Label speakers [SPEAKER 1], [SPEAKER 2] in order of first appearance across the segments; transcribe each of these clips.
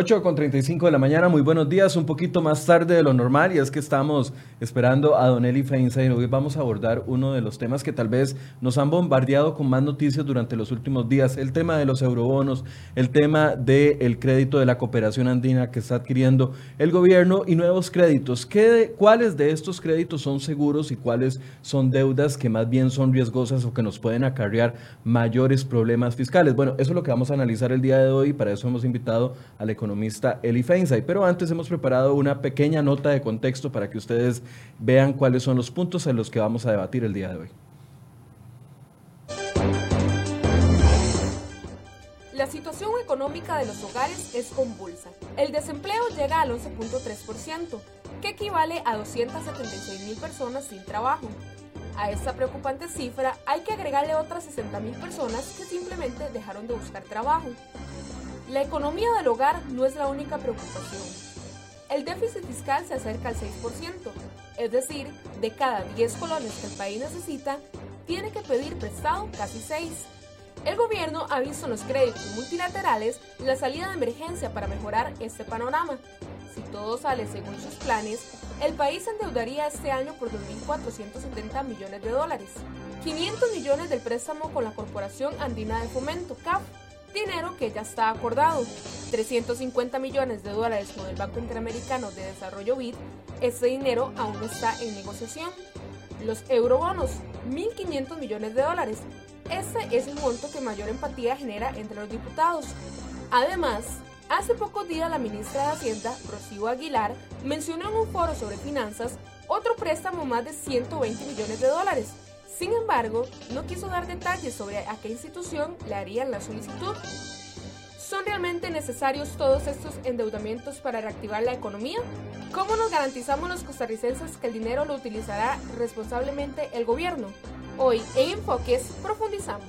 [SPEAKER 1] 8 con 35 de la mañana, muy buenos días, un poquito más tarde de lo normal y es que estamos esperando a Don Eli Feinstein. Hoy vamos a abordar uno de los temas que tal vez nos han bombardeado con más noticias durante los últimos días, el tema de los eurobonos, el tema del crédito de la cooperación andina que está adquiriendo el gobierno y nuevos créditos. ¿Qué, ¿Cuáles de estos créditos son seguros y cuáles son deudas que más bien son riesgosas o que nos pueden acarrear mayores problemas fiscales? Bueno, eso es lo que vamos a analizar el día de hoy y para eso hemos invitado al economista economista Eli Feinstein. Pero antes hemos preparado una pequeña nota de contexto para que ustedes vean cuáles son los puntos en los que vamos a debatir el día de hoy.
[SPEAKER 2] La situación económica de los hogares es convulsa. El desempleo llega al 11.3%, que equivale a 276 mil personas sin trabajo. A esta preocupante cifra hay que agregarle otras 60 mil personas que simplemente dejaron de buscar trabajo. La economía del hogar no es la única preocupación. El déficit fiscal se acerca al 6%, es decir, de cada 10 colones que el país necesita, tiene que pedir prestado casi 6. El gobierno ha visto en los créditos multilaterales la salida de emergencia para mejorar este panorama. Si todo sale según sus planes, el país endeudaría este año por 2.470 millones de dólares, 500 millones del préstamo con la Corporación Andina de Fomento, CAF, dinero que ya está acordado. 350 millones de dólares con el Banco Interamericano de Desarrollo BID, ese dinero aún está en negociación. Los eurobonos, 1.500 millones de dólares. Este es el monto que mayor empatía genera entre los diputados. Además, hace pocos días la ministra de Hacienda, Rocío Aguilar, mencionó en un foro sobre finanzas otro préstamo más de 120 millones de dólares sin embargo, no quiso dar detalles sobre a qué institución le harían la solicitud. ¿Son realmente necesarios todos estos endeudamientos para reactivar la economía? ¿Cómo nos garantizamos los costarricenses que el dinero lo utilizará responsablemente el gobierno? Hoy en Enfoques profundizamos.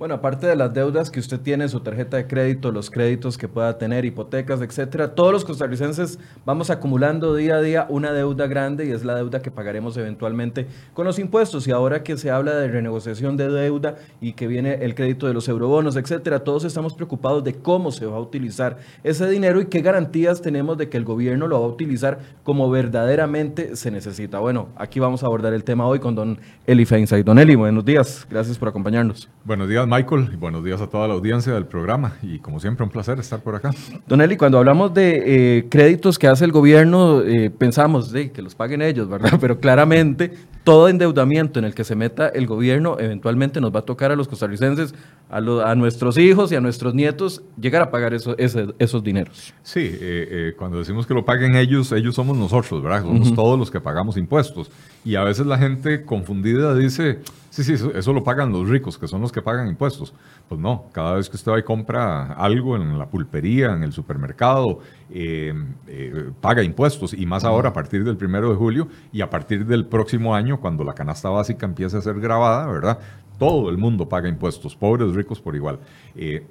[SPEAKER 1] Bueno, aparte de las deudas que usted tiene, su tarjeta de crédito, los créditos que pueda tener, hipotecas, etcétera, todos los costarricenses vamos acumulando día a día una deuda grande y es la deuda que pagaremos eventualmente con los impuestos. Y ahora que se habla de renegociación de deuda y que viene el crédito de los eurobonos, etcétera, todos estamos preocupados de cómo se va a utilizar ese dinero y qué garantías tenemos de que el gobierno lo va a utilizar como verdaderamente se necesita. Bueno, aquí vamos a abordar el tema hoy con don Eli Feinstein. Don Eli, buenos días. Gracias por acompañarnos.
[SPEAKER 3] Buenos días, Michael, y buenos días a toda la audiencia del programa. Y como siempre, un placer estar por acá.
[SPEAKER 1] Don Eli, cuando hablamos de eh, créditos que hace el gobierno, eh, pensamos de que los paguen ellos, ¿verdad? Pero claramente todo endeudamiento en el que se meta el gobierno eventualmente nos va a tocar a los costarricenses, a, a nuestros hijos y a nuestros nietos llegar a pagar eso, esos dineros.
[SPEAKER 3] Sí, eh, eh, cuando decimos que lo paguen ellos, ellos somos nosotros, ¿verdad? Somos todos los que pagamos impuestos. Y a veces la gente confundida dice, sí, sí, eso, lo pagan los ricos, que son los que pagan impuestos. Pues no, cada vez que usted va y compra algo en la pulpería, en el supermercado, eh, paga impuestos. Y más ahora a partir del primero de julio y a partir del próximo año cuando la canasta básica empieza a ser grabada, ¿verdad? Todo el mundo paga impuestos, pobres, ricos por igual. Eh,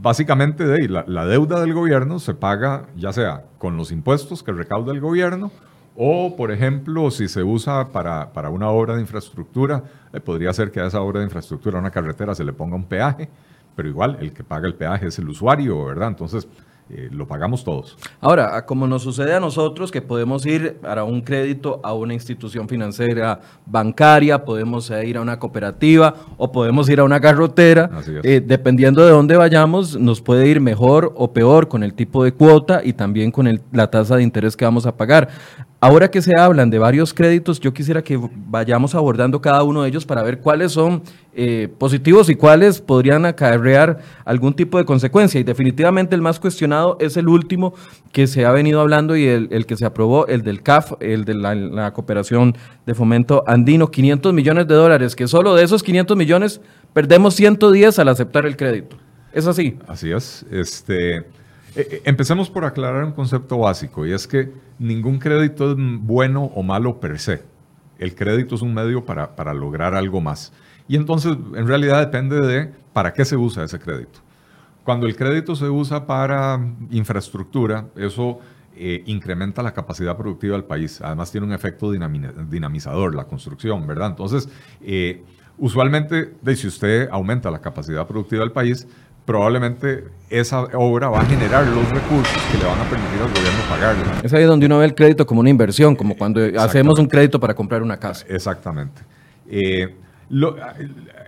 [SPEAKER 3] básicamente de la, la, deuda del gobierno se paga ya sea con los impuestos que recauda el gobierno o, por ejemplo, si se usa para, para una obra de infraestructura, eh, podría ser que a esa obra de infraestructura, a una carretera, se le ponga un peaje, pero igual el que paga el peaje es el usuario, ¿verdad? Entonces, eh, lo pagamos todos.
[SPEAKER 1] Ahora, como nos sucede a nosotros, que podemos ir para un crédito a una institución financiera bancaria, podemos ir a una cooperativa o podemos ir a una garrotera, eh, dependiendo de dónde vayamos, nos puede ir mejor o peor con el tipo de cuota y también con la tasa de interés que vamos a pagar. Ahora que se hablan de varios créditos, yo quisiera que vayamos abordando cada uno de ellos para ver cuáles son eh, positivos y cuáles podrían acarrear algún tipo de consecuencia. Y definitivamente el más cuestionado es el último que se ha venido hablando y el, que se aprobó, el del CAF, el de la, cooperación de fomento andino, 500 millones de dólares, que solo de esos 500 millones perdemos 110 al aceptar el crédito. ¿Es así?
[SPEAKER 3] Así es. Este, eh, eh, empecemos por aclarar un concepto básico y es que ningún crédito es bueno o malo per se. El crédito es un medio para, para lograr algo más. Y entonces, en realidad depende de para qué se usa ese crédito. Cuando el crédito se usa para infraestructura, eso eh, incrementa la capacidad productiva del país. Además tiene un efecto dinamizador, la construcción, ¿verdad? Entonces, eh, usualmente, si usted aumenta la capacidad productiva del país, probablemente esa obra va a generar los recursos que le van a permitir al gobierno pagarle.
[SPEAKER 1] Es ahí donde uno ve el crédito como una inversión, como cuando hacemos un crédito para comprar una casa.
[SPEAKER 3] Exactamente. Eh,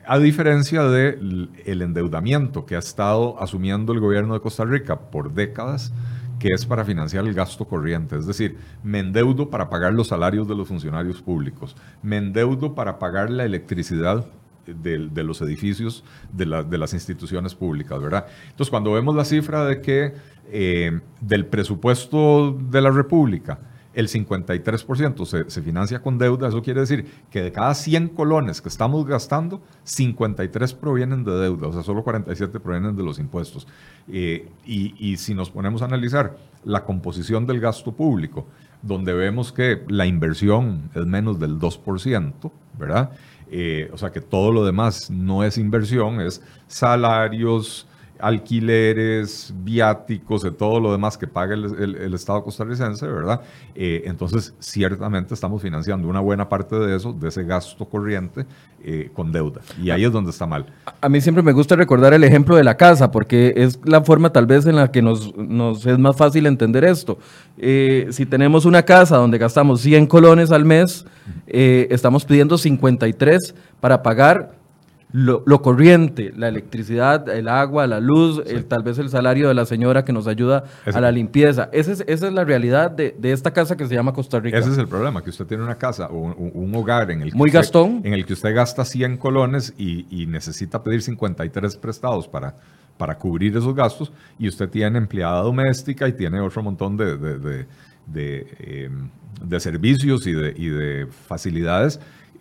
[SPEAKER 3] a, diferencia del endeudamiento que ha estado asumiendo el gobierno de Costa Rica por décadas, que es para financiar el gasto corriente. Es decir, me endeudo para pagar los salarios de los funcionarios públicos, me endeudo para pagar la electricidad de, los edificios de, las instituciones públicas, ¿verdad? Entonces, cuando vemos la cifra de que eh, del presupuesto de la República, el 53% se, financia con deuda, eso quiere decir que de cada 100 colones que estamos gastando, 53 provienen de deuda, o sea, solo 47 provienen de los impuestos. Eh, y, y, si nos ponemos a analizar la composición del gasto público, donde vemos que la inversión es menos del 2%, ¿verdad? Eh, o sea que todo lo demás no es inversión, es salarios, alquileres, viáticos, de todo lo demás que paga el, Estado costarricense, ¿verdad? Eh, entonces, ciertamente estamos financiando una buena parte de eso, de ese gasto corriente, eh, con deuda. Y ahí es donde está mal.
[SPEAKER 1] A mí siempre me gusta recordar el ejemplo de la casa, porque es la forma tal vez en la que nos, es más fácil entender esto. Eh, si tenemos una casa donde gastamos 100 colones al mes, estamos pidiendo 53 para pagar lo, corriente, la electricidad, el agua, la luz, tal vez el salario de la señora que nos ayuda a la limpieza. Esa es, esa es la realidad de, esta casa que se llama Costa Rica.
[SPEAKER 3] Ese es el problema, que usted tiene una casa o un, hogar en el, que
[SPEAKER 1] Muy
[SPEAKER 3] usted,
[SPEAKER 1] gastón.
[SPEAKER 3] en el que usted gasta 100 colones y, necesita pedir 53 prestados para, para cubrir esos gastos y usted tiene empleada doméstica y tiene otro montón de, de, de, em, servicios y de, y de facilidades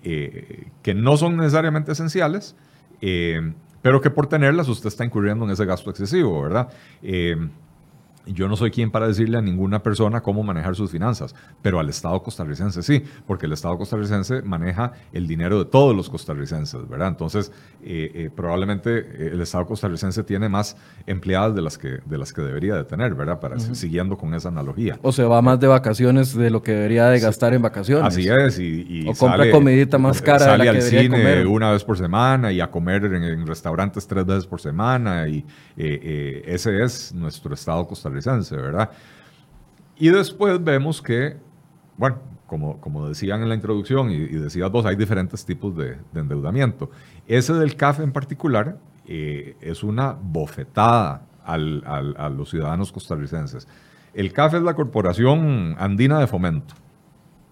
[SPEAKER 3] eh, que no son necesariamente esenciales, eh, pero que por tenerlas usted está incurriendo en ese gasto excesivo, ¿verdad? Eh, yo no soy quien para decirle a ninguna persona cómo manejar sus finanzas, pero al Estado costarricense sí, porque el Estado costarricense maneja el dinero de todos los costarricenses, ¿verdad? Entonces, eh, eh, probablemente eh, el Estado costarricense tiene más empleadas de las que, de las que debería de tener, ¿verdad? Para siguiendo con esa analogía.
[SPEAKER 1] O se va más de vacaciones de lo que debería de gastar en vacaciones.
[SPEAKER 3] Así es, y,
[SPEAKER 1] o compra comidita más cara
[SPEAKER 3] sale
[SPEAKER 1] de la que
[SPEAKER 3] al cine una vez por semana y a comer en, restaurantes tres veces por semana y ese es nuestro Estado costarricense ¿verdad? Y después vemos que, bueno, como, como decían en la introducción y, decías vos, hay diferentes tipos de, endeudamiento. Ese del CAF en particular eh, es una bofetada a los ciudadanos costarricenses. El CAF es la Corporación Andina de Fomento.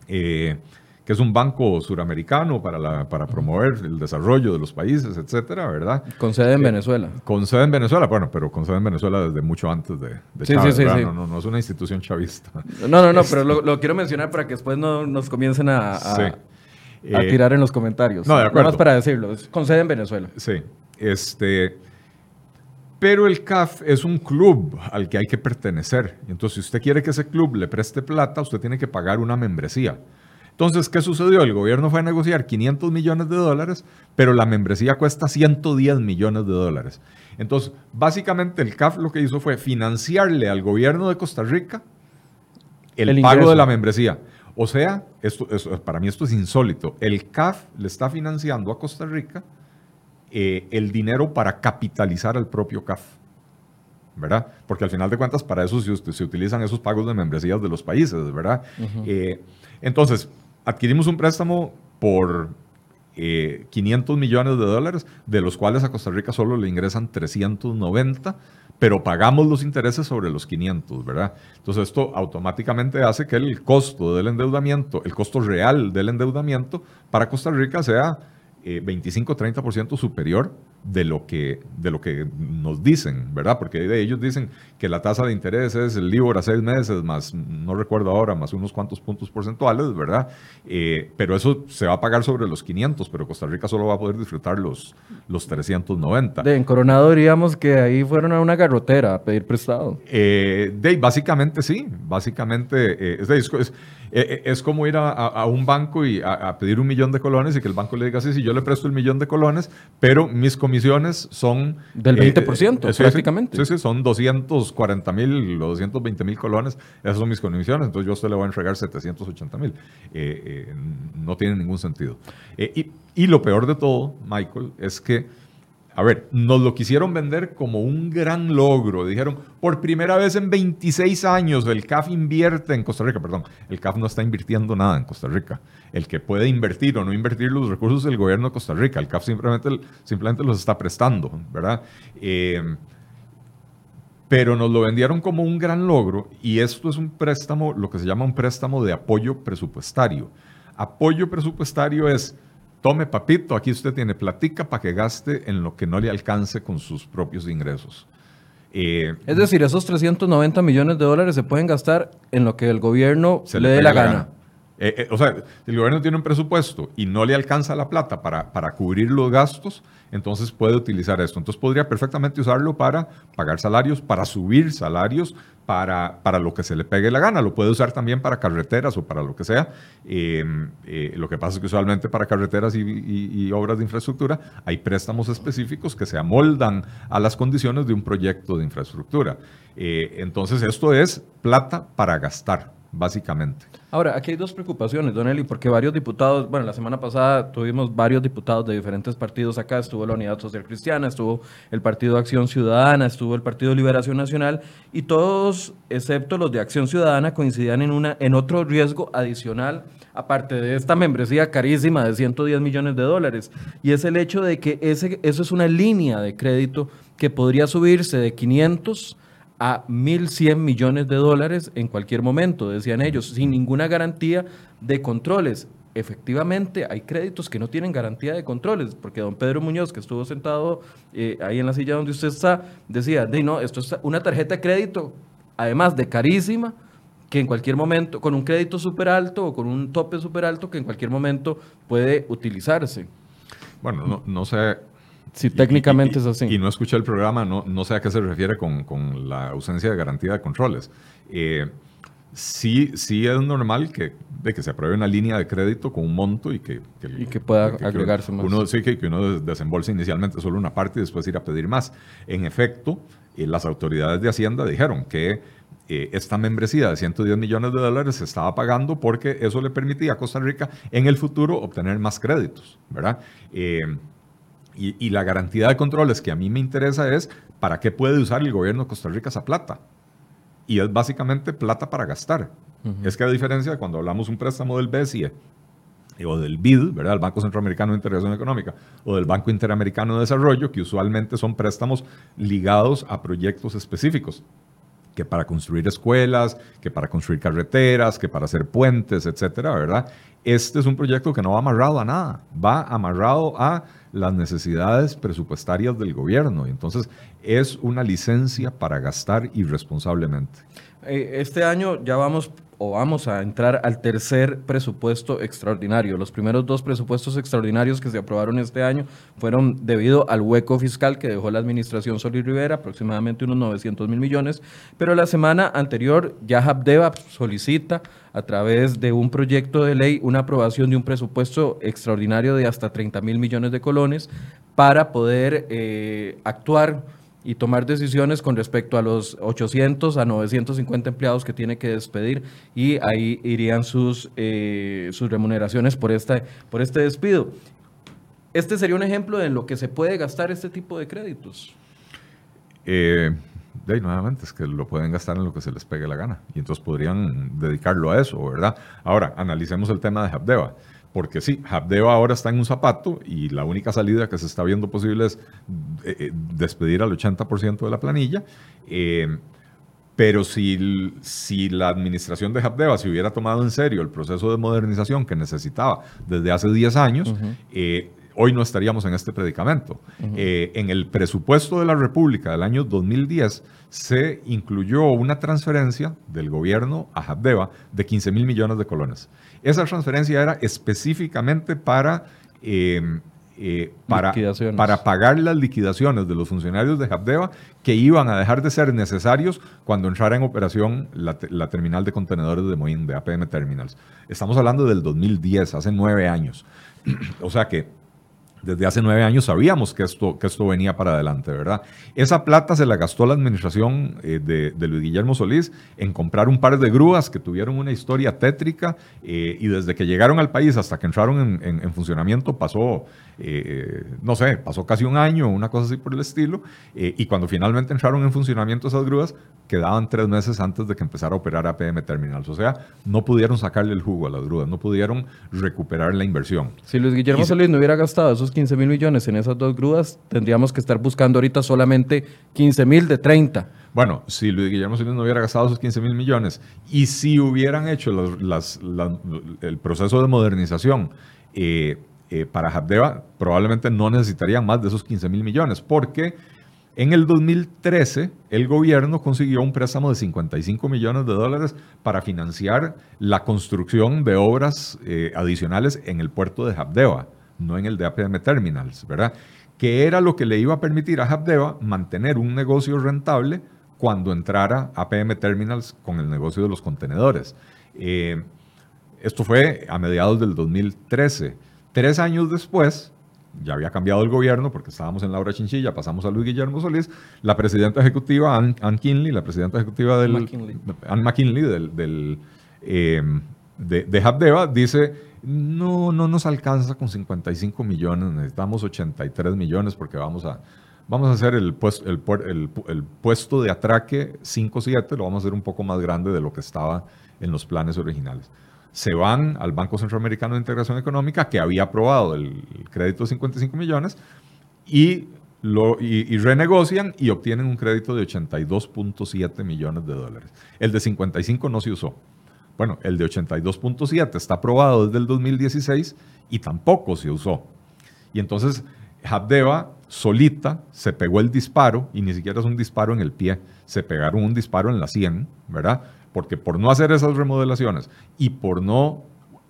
[SPEAKER 3] Eh, que es un banco suramericano para, la, para promover el desarrollo de los países, etcétera, ¿verdad?
[SPEAKER 1] Con sede en Venezuela.
[SPEAKER 3] Con sede en Venezuela, bueno, pero con sede en Venezuela desde mucho antes de, de Chávez, sí, sí, sí, no, no, no, es una institución chavista.
[SPEAKER 1] No, no, no, pero lo, quiero mencionar para que después no nos comiencen a, a, eh, tirar en los comentarios.
[SPEAKER 3] No, de acuerdo.
[SPEAKER 1] Nada más para decirlo, es con sede en Venezuela.
[SPEAKER 3] Sí, este... Pero el CAF es un club al que hay que pertenecer. Entonces, si usted quiere que ese club le preste plata, usted tiene que pagar una membresía. Entonces, ¿qué sucedió? El gobierno fue a negociar 500 millones de dólares, pero la membresía cuesta 110 millones de dólares. Entonces, básicamente el CAF lo que hizo fue financiarle al gobierno de Costa Rica el, pago de la membresía. O sea, esto, para mí esto es insólito. El CAF le está financiando a Costa Rica eh, el dinero para capitalizar al propio CAF. ¿verdad? Porque al final de cuentas para eso se, se utilizan esos pagos de membresías de los países, ¿verdad? Eh, entonces, adquirimos un préstamo por 500 eh, millones de dólares, de los cuales a Costa Rica solo le ingresan 390, pero pagamos los intereses sobre los 500, ¿verdad? Entonces esto automáticamente hace que el costo del endeudamiento, el costo real del endeudamiento para Costa Rica sea 25-30% eh, superior de lo, que, de lo que nos dicen, ¿verdad? Porque de ellos dicen que la tasa de interés es el LIBOR a seis meses, más, no recuerdo ahora, más unos cuantos puntos porcentuales, ¿verdad? Eh, pero eso se va a pagar sobre los 500, pero Costa Rica solo va a poder disfrutar los, los 390.
[SPEAKER 1] De en Coronado diríamos que ahí fueron a una garrotera a pedir prestado.
[SPEAKER 3] Eh, de, básicamente sí, básicamente eh, es, es, como ir a, un banco y a, pedir un millón de colones y que el banco le diga, sí, sí, yo le presto el millón de colones, pero mis comisiones son...
[SPEAKER 1] Del 20%, eh, prácticamente.
[SPEAKER 3] Sí, sí, son 240 mil o 220 mil colones. Esas son mis comisiones. Entonces yo a usted le voy a entregar 780 mil. Eh, eh, no tiene ningún sentido. Y, y, lo peor de todo, Michael, es que a ver, nos lo quisieron vender como un gran logro. Dijeron, por primera vez en 26 años el CAF invierte en Costa Rica. Perdón, el CAF no está invirtiendo nada en Costa Rica. El que puede invertir o no invertir los recursos es el gobierno de Costa Rica. El CAF simplemente, simplemente los está prestando, ¿verdad? Eh, pero nos lo vendieron como un gran logro y esto es un préstamo, lo que se llama un préstamo de apoyo presupuestario. Apoyo presupuestario es tome papito, aquí usted tiene platica para que gaste en lo que no le alcance con sus propios ingresos.
[SPEAKER 1] Eh, es decir, esos 390 millones de dólares se pueden gastar en lo que el gobierno se le, dé la gana.
[SPEAKER 3] Eh, eh, o sea, el gobierno tiene un presupuesto y no le alcanza la plata para, para cubrir los gastos, entonces puede utilizar esto. Entonces podría perfectamente usarlo para pagar salarios, para subir salarios, para, para lo que se le pegue la gana. Lo puede usar también para carreteras o para lo que sea. Em, eh, lo que pasa es que usualmente para carreteras y, obras de infraestructura hay préstamos específicos que se amoldan a las condiciones de un proyecto de infraestructura. entonces esto es plata para gastar básicamente.
[SPEAKER 1] Ahora, aquí hay dos preocupaciones, Don Eli, porque varios diputados, bueno, la semana pasada tuvimos varios diputados de diferentes partidos acá, estuvo la Unidad Social Cristiana, estuvo el Partido Acción Ciudadana, estuvo el Partido Liberación Nacional, y todos, excepto los de Acción Ciudadana, coincidían en, una, en otro riesgo adicional, aparte de esta membresía carísima de 110 millones de dólares, y es el hecho de que ese, eso es una línea de crédito que podría subirse de 500 a 1.100 millones de dólares en cualquier momento, decían ellos, sin ninguna garantía de controles. Efectivamente, hay créditos que no tienen garantía de controles, porque don Pedro Muñoz, que estuvo sentado eh, ahí en la silla donde usted está, decía, de no, esto es una tarjeta de crédito, además de carísima, que en cualquier momento, con un crédito súper alto o con un tope súper alto, que en cualquier momento puede utilizarse.
[SPEAKER 3] Bueno, no, no sé
[SPEAKER 1] si técnicamente es así.
[SPEAKER 3] Y no escuché el programa, no, no sé a qué se refiere con, con la ausencia de garantía de controles. Eh, sí, sí es normal que, de que se apruebe una línea de crédito con un monto y que,
[SPEAKER 1] y que pueda agregarse más.
[SPEAKER 3] Uno, sí, que, que uno desembolse inicialmente solo una parte y después ir a pedir más. En efecto, eh, las autoridades de Hacienda dijeron que eh, esta membresía de 110 millones de dólares se estaba pagando porque eso le permitía a Costa Rica en el futuro obtener más créditos, ¿verdad? Y, la garantía de controles que a mí me interesa es para qué puede usar el gobierno de Costa Rica esa plata. Y es básicamente plata para gastar. Es que a diferencia de cuando hablamos un préstamo del BCE o del BID, ¿verdad? el Banco Centroamericano de Integración Económica, o del Banco Interamericano de Desarrollo, que usualmente son préstamos ligados a proyectos específicos que para construir escuelas, que para construir carreteras, que para hacer puentes, etcétera, ¿verdad? Este es un proyecto que no va amarrado a nada, va amarrado a las necesidades presupuestarias del gobierno. Entonces, es una licencia para gastar irresponsablemente.
[SPEAKER 1] Eh, este año ya vamos o vamos a entrar al tercer presupuesto extraordinario. Los primeros dos presupuestos extraordinarios que se aprobaron este año fueron debido al hueco fiscal que dejó la administración Sol y Rivera, aproximadamente unos 900 mil millones, pero la semana anterior ya Habdeba solicita a través de un proyecto de ley una aprobación de un presupuesto extraordinario de hasta 30 mil millones de colones para poder eh, actuar y tomar decisiones con respecto a los 800 a 950 empleados que tiene que despedir y ahí irían sus, eh, sus remuneraciones por, esta, por este despido. Este sería un ejemplo de lo que se puede gastar este tipo de créditos.
[SPEAKER 3] Eh, de nuevamente, es que lo pueden gastar en lo que se les pegue la gana y entonces podrían dedicarlo a eso, ¿verdad? Ahora, analicemos el tema de Habdeba porque sí, Habdeba ahora está en un zapato y la única salida que se está viendo posible es eh, eh, despedir al 80% de la planilla. Eh, pero si, si la administración de Habdeba se hubiera tomado en serio el proceso de modernización que necesitaba desde hace 10 años, hoy no estaríamos en este predicamento. en el presupuesto de la República del año 2010 se incluyó una transferencia del gobierno a Habdeba de 15 mil millones de colones. Esa transferencia era específicamente para, em, eh, para, para pagar las liquidaciones de los funcionarios de Habdeba que iban a dejar de ser necesarios cuando entrara en operación la, terminal de contenedores de Moín, de APM Terminals. Estamos hablando del 2010, hace nueve años. o sea que desde hace nueve años sabíamos que esto, que esto venía para adelante, ¿verdad? Esa plata se la gastó la administración eh, de, Luis Guillermo Solís en comprar un par de grúas que tuvieron una historia tétrica eh, y desde que llegaron al país hasta que entraron en, funcionamiento pasó, eh, no sé, pasó casi un año, una cosa así por el estilo, y cuando finalmente entraron en funcionamiento esas grúas, quedaban tres meses antes de que empezara a operar APM Terminals. O sea, no pudieron sacarle el jugo a las grúas, no pudieron recuperar la inversión.
[SPEAKER 1] Si Luis Guillermo Solís no hubiera gastado esos 15 mil millones en esas dos grúas, tendríamos que estar buscando ahorita solamente 15 mil de 30.
[SPEAKER 3] Bueno, si Luis Guillermo Solís no hubiera gastado esos 15 mil millones y si hubieran hecho el proceso de modernización eh, eh, para Habdeba, probablemente no necesitarían más de esos 15 mil millones, porque en el 2013, el gobierno consiguió un préstamo de 55 millones de dólares para financiar la construcción de obras eh, adicionales en el puerto de Habdeba, no en el de APM Terminals, ¿verdad? Que era lo que le iba a permitir a Habdeba mantener un negocio rentable cuando entrara APM Terminals con el negocio de los contenedores. Eh, esto fue a mediados del 2013. Tres años después, ya había cambiado el gobierno porque estábamos en Laura Chinchilla, pasamos a Luis Guillermo Solís, la presidenta ejecutiva Ann, Kinley, la presidenta ejecutiva del... McKinley. Ann McKinley del, em, de, de Habdeba, dice, no, no nos alcanza con 55 millones, necesitamos 83 millones porque vamos a, vamos a hacer el, puesto, el, el puesto de atraque 5-7, lo vamos a hacer un poco más grande de lo que estaba en los planes originales se van al Banco Centroamericano de Integración Económica, que había aprobado el, crédito de 55 millones, y, lo, y, renegocian y obtienen un crédito de 82.7 millones de dólares. El de 55 no se usó. Bueno, el de 82.7 está aprobado desde el 2016 y tampoco se usó. Y entonces Habdeba solita se pegó el disparo, y ni siquiera es un disparo en el pie, se pegaron un disparo en la 100, ¿verdad? porque por no hacer esas remodelaciones y por no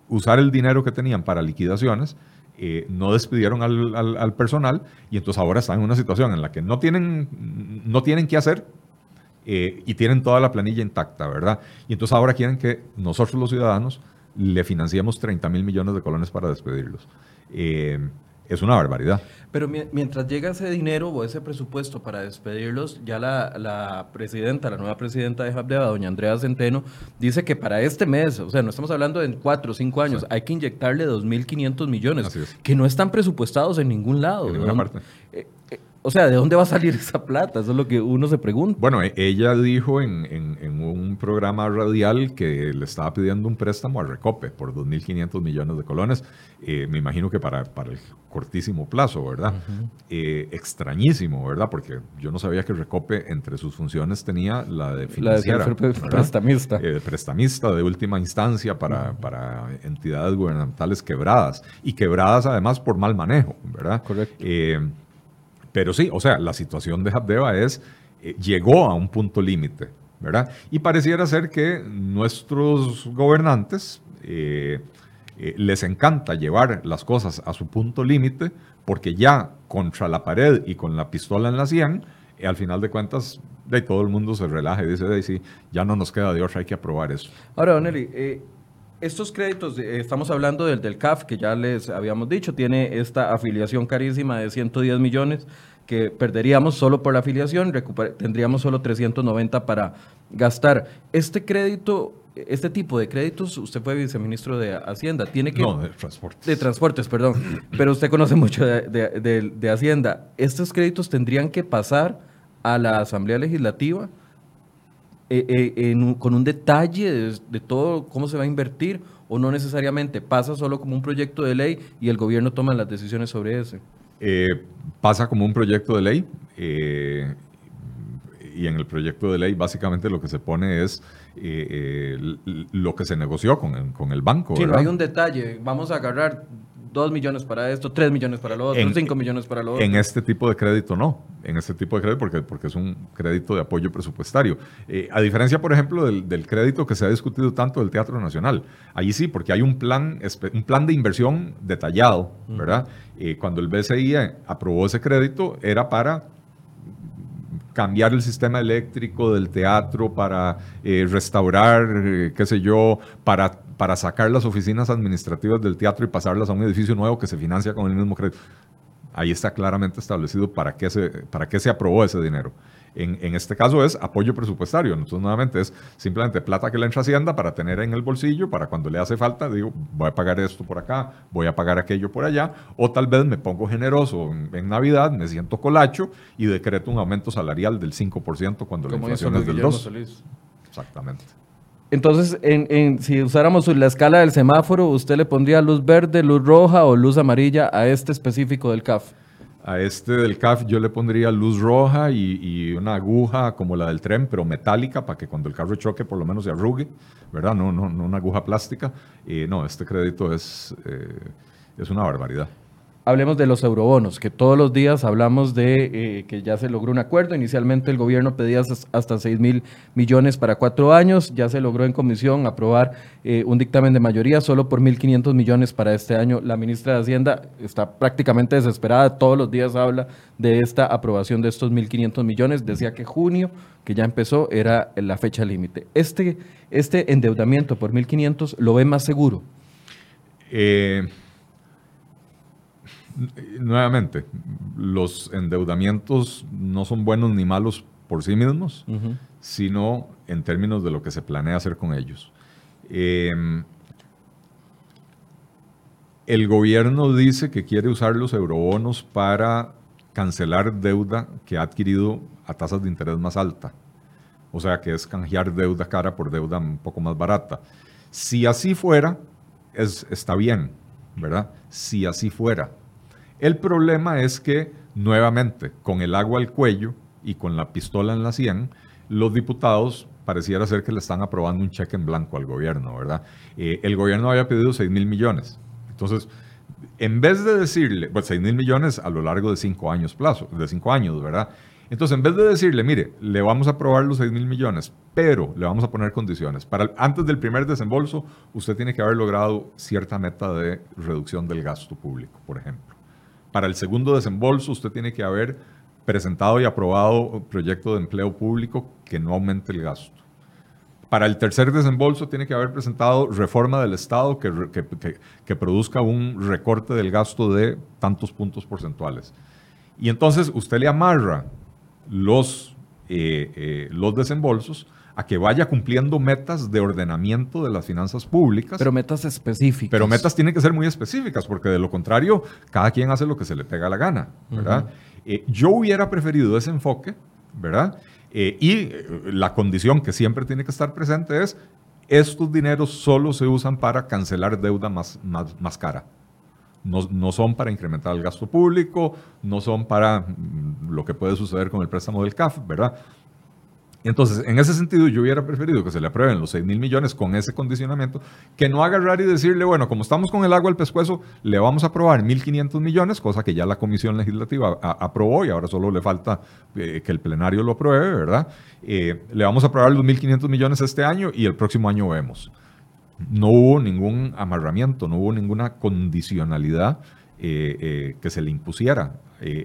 [SPEAKER 3] usar el dinero que tenían para liquidaciones, eh, no despidieron al, personal y entonces ahora están en una situación en la que no tienen, no tienen qué hacer eh, y tienen toda la planilla intacta, ¿verdad? Y entonces ahora quieren que nosotros los ciudadanos le financiemos 30 mil millones de colones para despedirlos. Eh, es una barbaridad.
[SPEAKER 1] Pero mientras llega ese dinero o ese presupuesto para despedirlos, ya la, presidenta, la nueva presidenta de Habdeba, doña Andrea Centeno, dice que para este mes, o sea, no estamos hablando de cuatro o cinco años, hay que inyectarle 2.500 millones, que no están presupuestados en ningún lado. En ninguna parte. Eh, o sea, ¿de dónde va a salir esa plata? Eso es lo que uno se pregunta.
[SPEAKER 3] Bueno, e-, ella dijo en, un programa radial que le estaba pidiendo un préstamo a Recope por 2.500 millones de colones. Eh, me imagino que para, para el cortísimo plazo, ¿verdad? Eh, extrañísimo, ¿verdad? Porque yo no sabía que Recope entre sus funciones tenía la de financiera. La de
[SPEAKER 1] prestamista.
[SPEAKER 3] Eh, prestamista de última instancia para, para entidades gubernamentales quebradas. Y quebradas además por mal manejo, ¿verdad?
[SPEAKER 1] Correcto.
[SPEAKER 3] Pero sí, o sea, la situación de Habdeba es, eh, llegó a un punto límite, ¿verdad? Y pareciera ser que nuestros gobernantes eh, eh, les encanta llevar las cosas a su punto límite porque ya contra la pared y con la pistola en la sien, al final de cuentas, de todo el mundo se relaja y dice, sí, ya no nos queda de hay que aprobar eso.
[SPEAKER 1] Ahora, Don Eli, estos créditos, estamos hablando del, del CAF, que ya les habíamos dicho, tiene esta afiliación carísima de 110 millones que perderíamos solo por la afiliación, tendríamos solo 390 para gastar. Este crédito, este tipo de créditos, usted fue viceministro de Hacienda, tiene que...
[SPEAKER 3] No, de transportes.
[SPEAKER 1] De transportes, perdón. pero usted conoce mucho de, Hacienda. ¿Estos créditos tendrían que pasar a la Asamblea Legislativa? Eh, eh, con un detalle de, todo cómo se va a invertir o no necesariamente pasa solo como un proyecto de ley y el gobierno toma las decisiones sobre ese?
[SPEAKER 3] Eh, pasa como un proyecto de ley y en el proyecto de ley básicamente lo que se pone es lo que se negoció con el, con el banco.
[SPEAKER 1] Sí, no hay un detalle, vamos a agarrar 2 millones para esto, 3 millones para lo otro, 5 millones para lo otro.
[SPEAKER 3] En este tipo de crédito no, en este tipo de crédito porque, porque es un crédito de apoyo presupuestario. Eh, a diferencia, por ejemplo, del, crédito que se ha discutido tanto del Teatro Nacional. Allí sí, porque hay un plan, un plan de inversión detallado, ¿verdad? Eh, cuando el BCI aprobó ese crédito era para cambiar el sistema eléctrico del teatro, para eh, restaurar, qué sé yo, para para sacar las oficinas administrativas del teatro y pasarlas a un edificio nuevo que se financia con el mismo crédito. Ahí está claramente establecido para qué se, para qué se aprobó ese dinero. En, este caso es apoyo presupuestario. Entonces, nuevamente, es simplemente plata que le entra a Hacienda para tener en el bolsillo, para cuando le hace falta, digo, voy a pagar esto por acá, voy a pagar aquello por allá, o tal vez me pongo generoso en, Navidad, me siento colacho y decreto un aumento salarial del 5% cuando la inflación es del 2%. Exactamente.
[SPEAKER 1] Entonces, en, si usáramos la escala del semáforo, ¿usted le pondría luz verde, luz roja o luz amarilla a este específico del CAF?
[SPEAKER 3] A este del CAF yo le pondría luz roja y, una aguja como la del tren, pero metálica, para que cuando el carro choque por lo menos se arrugue, ¿verdad? No, no, no una aguja plástica. Y no, este crédito es, eh, es una barbaridad
[SPEAKER 1] hablemos de los eurobonos, que todos los días hablamos de eh, que ya se logró un acuerdo. Inicialmente el gobierno pedía hasta 6 mil millones para cuatro años. Ya se logró en comisión aprobar eh, un dictamen de mayoría solo por 1.500 millones para este año. La ministra de Hacienda está prácticamente desesperada. Todos los días habla de esta aprobación de estos 1.500 millones. Decía que junio, que ya empezó, era la fecha límite. Este, este endeudamiento por 1.500 lo ve más seguro.
[SPEAKER 3] Eh nuevamente, los endeudamientos no son buenos ni malos por sí mismos, sino en términos de lo que se planea hacer con ellos. Em, el gobierno dice que quiere usar los eurobonos para cancelar deuda que ha adquirido a tasas de interés más alta. O sea, que es canjear deuda cara por deuda un poco más barata. Si así fuera, es, está bien, ¿verdad? Si así fuera. El problema es que, nuevamente, con el agua al cuello y con la pistola en la sien, los diputados pareciera ser que le están aprobando un cheque en blanco al gobierno, ¿verdad? Eh, el gobierno había pedido 6 mil millones. Entonces, en vez de decirle, pues 6 mil millones a lo largo de cinco años plazo, de cinco años, ¿verdad? Entonces, en vez de decirle, mire, le vamos a aprobar los 6 mil millones, pero le vamos a poner condiciones. Para antes del primer desembolso, usted tiene que haber logrado cierta meta de reducción del gasto público, por ejemplo. Para el segundo desembolso, usted tiene que haber presentado y aprobado proyecto de empleo público que no aumente el gasto. Para el tercer desembolso tiene que haber presentado reforma del Estado que, que, produzca un recorte del gasto de tantos puntos porcentuales. Y entonces usted le amarra los, eh, eh, los desembolsos a que vaya cumpliendo metas de ordenamiento de las finanzas públicas.
[SPEAKER 1] Pero metas específicas.
[SPEAKER 3] Pero metas tienen que ser muy específicas, porque de lo contrario, cada quien hace lo que se le pega la gana, ¿verdad? Eh, yo hubiera preferido ese enfoque, ¿verdad? Eh, y eh, la condición que siempre tiene que estar presente es, estos dineros solo se usan para cancelar deuda más, más, más cara. No, no, son para incrementar el gasto público, no son para mm, lo que puede suceder con el préstamo del CAF, ¿verdad? Entonces, en ese sentido, yo hubiera preferido que se le aprueben los 6 mil millones con ese condicionamiento, que no agarrar y decirle, bueno, como estamos con el agua al pescuezo, le vamos a aprobar 1.500 millones, cosa que ya la Comisión Legislativa aprobó y ahora solo le falta eh, que el plenario lo apruebe, ¿verdad? Eh, le vamos a aprobar los 1.500 millones este año y el próximo año vemos. No hubo ningún amarramiento, no hubo ninguna condicionalidad eh, que se le impusiera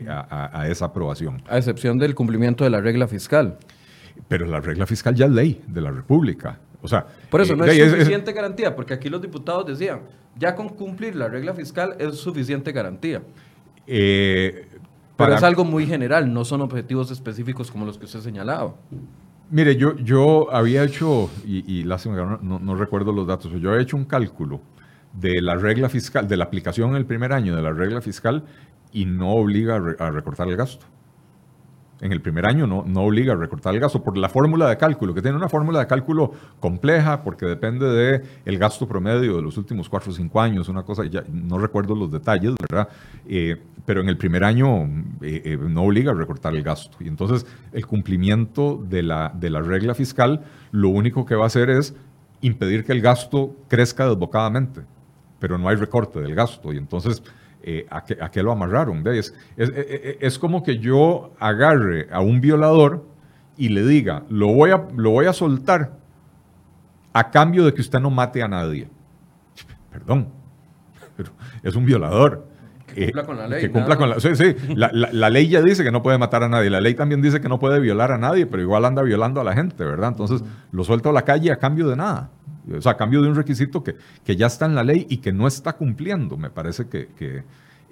[SPEAKER 3] a esa aprobación.
[SPEAKER 1] A excepción del cumplimiento de la regla fiscal.
[SPEAKER 3] Pero la regla fiscal ya es ley de la República. O sea,
[SPEAKER 1] por eso no eh, es suficiente garantía, porque aquí los diputados decían, ya con cumplir la regla fiscal es suficiente garantía. Eh, Pero es algo muy general, no son objetivos específicos como los que usted señalaba.
[SPEAKER 3] Mire, yo, yo había hecho, y, lástima no, no, recuerdo los datos, yo había hecho un cálculo de la regla fiscal, de la aplicación en el primer año de la regla fiscal y no obliga a recortar el gasto en el primer año no, obliga a recortar el gasto por la fórmula de cálculo, que tiene una fórmula de cálculo compleja porque depende del el gasto promedio de los últimos cuatro o cinco años, una cosa, ya no recuerdo los detalles, ¿verdad? Eh, pero en el primer año eh, eh, no obliga a recortar el gasto. Y entonces el cumplimiento de la, de la regla fiscal lo único que va a hacer es impedir que el gasto crezca desbocadamente, pero no hay recorte del gasto. Y entonces eh, ¿a, qué, lo amarraron? Es, es, como que yo agarre a un violador y le diga, lo voy a, lo voy a soltar a cambio de que usted no mate a nadie. Perdón, pero es un violador.
[SPEAKER 1] Que cumpla con la ley.
[SPEAKER 3] Que cumpla con la, sí, sí, la, la, ley ya dice que no puede matar a nadie. La ley también dice que no puede violar a nadie, pero igual anda violando a la gente, ¿verdad? Entonces lo suelto a la calle a cambio de nada. O sea, a cambio de un requisito que, que ya está en la ley y que no está cumpliendo. Me parece que, eh,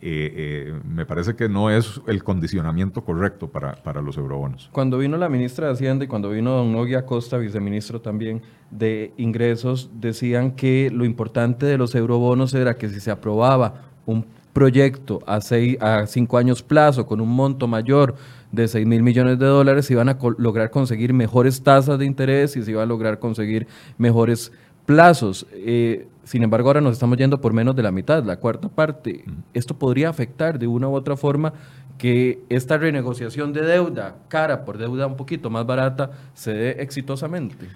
[SPEAKER 3] eh, me parece que no es el condicionamiento correcto para, para, los eurobonos.
[SPEAKER 1] Cuando vino la ministra de Hacienda y cuando vino don Nogui Acosta, viceministro también de ingresos, decían que lo importante de los eurobonos era que si se aprobaba un proyecto a, seis, a cinco años plazo con un monto mayor de 6 mil millones de dólares, se iban a lograr conseguir mejores tasas de interés y se iba a lograr conseguir mejores plazos. Eh, sin embargo, ahora nos estamos yendo por menos de la mitad, la cuarta parte. Esto podría afectar de una u otra forma que esta renegociación de deuda, cara por deuda un poquito más barata, se dé exitosamente.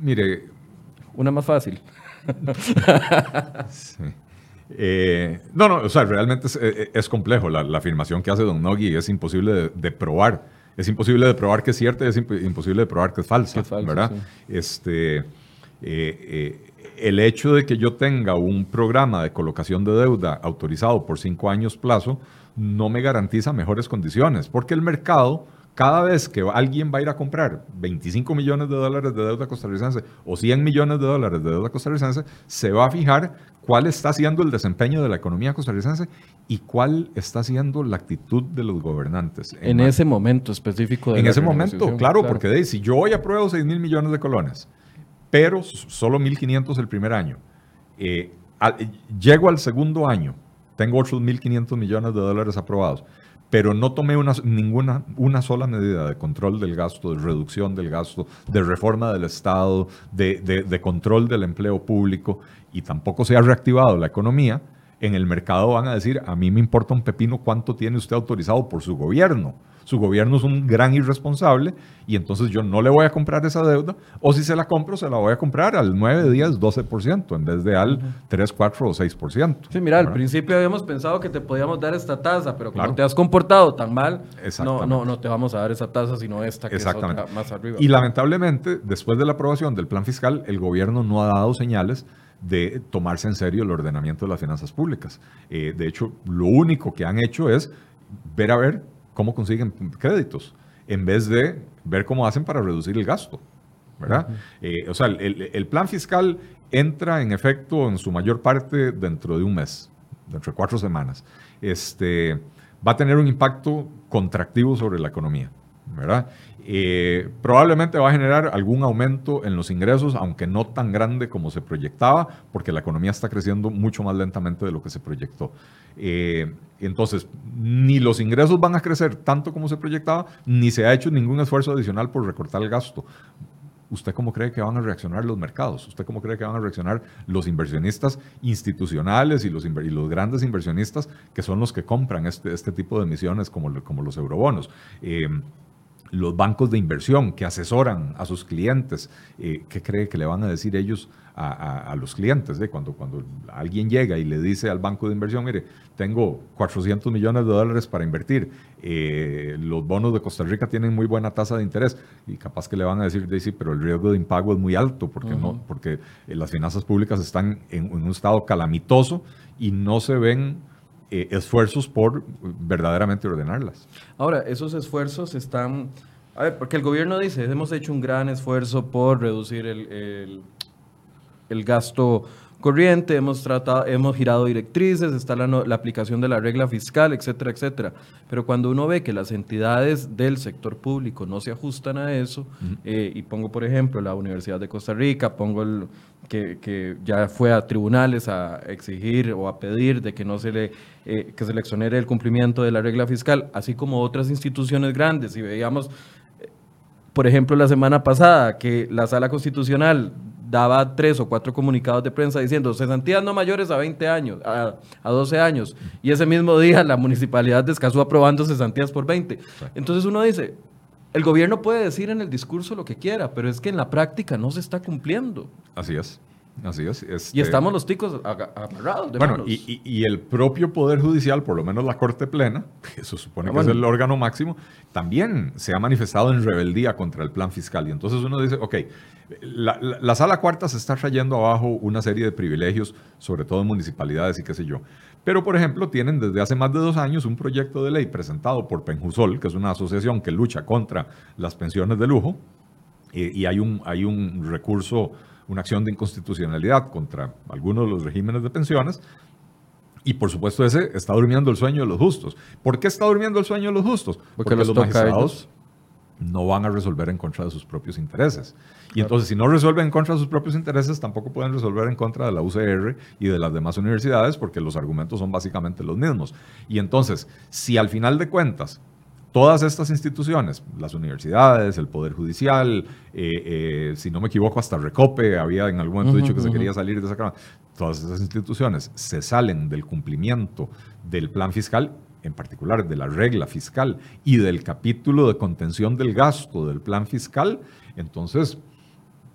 [SPEAKER 3] Mire.
[SPEAKER 1] Una más fácil.
[SPEAKER 3] Eh, no, no, o sea, realmente es, eh, complejo. La, afirmación que hace Don Nogui es imposible de probar es imposible de probar que es cierta y es imposible de probar que es falsa, ¿verdad? Este, eh, eh, el hecho de que yo tenga un programa de colocación de deuda autorizado por cinco años plazo no me garantiza mejores condiciones, porque el mercado, cada vez que alguien va a ir a comprar 25 millones de dólares de deuda costarricense o 100 millones de dólares de deuda costarricense, se va a fijar cuál está siendo el desempeño de la economía costarricense y cuál está siendo la actitud de los gobernantes.
[SPEAKER 1] En, ese momento específico.
[SPEAKER 3] De en ese momento, claro, porque de, si yo hoy apruebo 6 mil millones de colones, pero solo 1.500 el primer año, eh, llego al segundo año, tengo otros 1.500 millones de dólares aprobados, pero no tomé una, ninguna, una sola medida de control del gasto, de reducción del gasto, de reforma del Estado, de, de control del empleo público, y tampoco se ha reactivado la economía, en el mercado van a decir, a mí me importa un pepino cuánto tiene usted autorizado por su gobierno. Su gobierno es un gran irresponsable y entonces yo no le voy a comprar esa deuda o si se la compro, se la voy a comprar al 9, 10, 12% en vez de al 3, 4 o 6%.
[SPEAKER 1] Sí, mira, al principio habíamos pensado que te podíamos dar esta tasa, pero como te has comportado tan mal, no, no, no te vamos a dar esa tasa, sino esta que es otra más arriba.
[SPEAKER 3] Y lamentablemente, después de la aprobación del plan fiscal, el gobierno no ha dado señales de tomarse en serio el ordenamiento de las finanzas públicas. Eh, de hecho, lo único que han hecho es ver a ver cómo consiguen créditos, en vez de ver cómo hacen para reducir el gasto. ¿verdad? Eh, o sea, el, plan fiscal entra en efecto en su mayor parte dentro de un mes, dentro de cuatro semanas. Este, va a tener un impacto contractivo sobre la economía. ¿Verdad? Eh, probablemente va a generar algún aumento en los ingresos, aunque no tan grande como se proyectaba, porque la economía está creciendo mucho más lentamente de lo que se proyectó. Eh, entonces, ni los ingresos van a crecer tanto como se proyectaba, ni se ha hecho ningún esfuerzo adicional por recortar el gasto. ¿Usted cómo cree que van a reaccionar los mercados? ¿Usted cómo cree que van a reaccionar los inversionistas institucionales y los, los grandes inversionistas que son los que compran este, este tipo de emisiones como, como los eurobonos? Eh, los bancos de inversión que asesoran a sus clientes, eh, ¿qué cree que le van a decir ellos a, los clientes? Eh? Cuando, cuando alguien llega y le dice al banco de inversión, mire, tengo 400 millones de dólares para invertir, eh, los bonos de Costa Rica tienen muy buena tasa de interés y capaz que le van a decir, sí, pero el riesgo de impago es muy alto porque, no, porque las finanzas públicas están en un estado calamitoso y no se ven eh, esfuerzos por verdaderamente ordenarlas.
[SPEAKER 1] Ahora, esos esfuerzos están... A ver, porque el gobierno dice, hemos hecho un gran esfuerzo por reducir el, el, gasto corriente, hemos tratado, hemos girado directrices, está la, la, aplicación de la regla fiscal, etcétera, etcétera. Pero cuando uno ve que las entidades del sector público no se ajustan a eso, eh, y pongo por ejemplo la Universidad de Costa Rica, pongo el, que, ya fue a tribunales a exigir o a pedir de que no se le eh, que se le exonere el cumplimiento de la regla fiscal, así como otras instituciones grandes. Y veíamos, eh, por ejemplo, la semana pasada que la Sala Constitucional daba tres o cuatro comunicados de prensa diciendo cesantías no mayores a 20 años, a, a 12 años, y ese mismo día la municipalidad de Escazú aprobando cesantías por 20. Entonces uno dice, el gobierno puede decir en el discurso lo que quiera, pero es que en la práctica no se está cumpliendo.
[SPEAKER 3] Así es. Así es.
[SPEAKER 1] y estamos los ticos agarrados
[SPEAKER 3] de Bueno, y, el propio Poder Judicial, por lo menos la Corte Plena, que se supone ah, que es el órgano máximo, también se ha manifestado en rebeldía contra el plan fiscal. Y entonces uno dice, ok, la, sala cuarta se está trayendo abajo una serie de privilegios, sobre todo en municipalidades y qué sé yo. Pero, por ejemplo, tienen desde hace más de dos años un proyecto de ley presentado por Penjusol, que es una asociación que lucha contra las pensiones de lujo, y hay un, hay un recurso una acción de inconstitucionalidad contra algunos de los regímenes de pensiones Y por supuesto ese está durmiendo el sueño de los justos. ¿Por qué está durmiendo el sueño de los justos?
[SPEAKER 1] Porque, los, magistrados
[SPEAKER 3] no van a resolver en contra de sus propios intereses. Y entonces, si no resuelven en contra de sus propios intereses, tampoco pueden resolver en contra de la UCR y de las demás universidades, porque los argumentos son básicamente los mismos. Y entonces, si al final de cuentas todas estas instituciones, las universidades, el Poder Judicial, eh, eh, si no me equivoco, hasta Recope había en algún momento dicho que se quería salir de esa cámara, todas esas instituciones se salen del cumplimiento del plan fiscal, en particular de la regla fiscal y del capítulo de contención del gasto del plan fiscal, entonces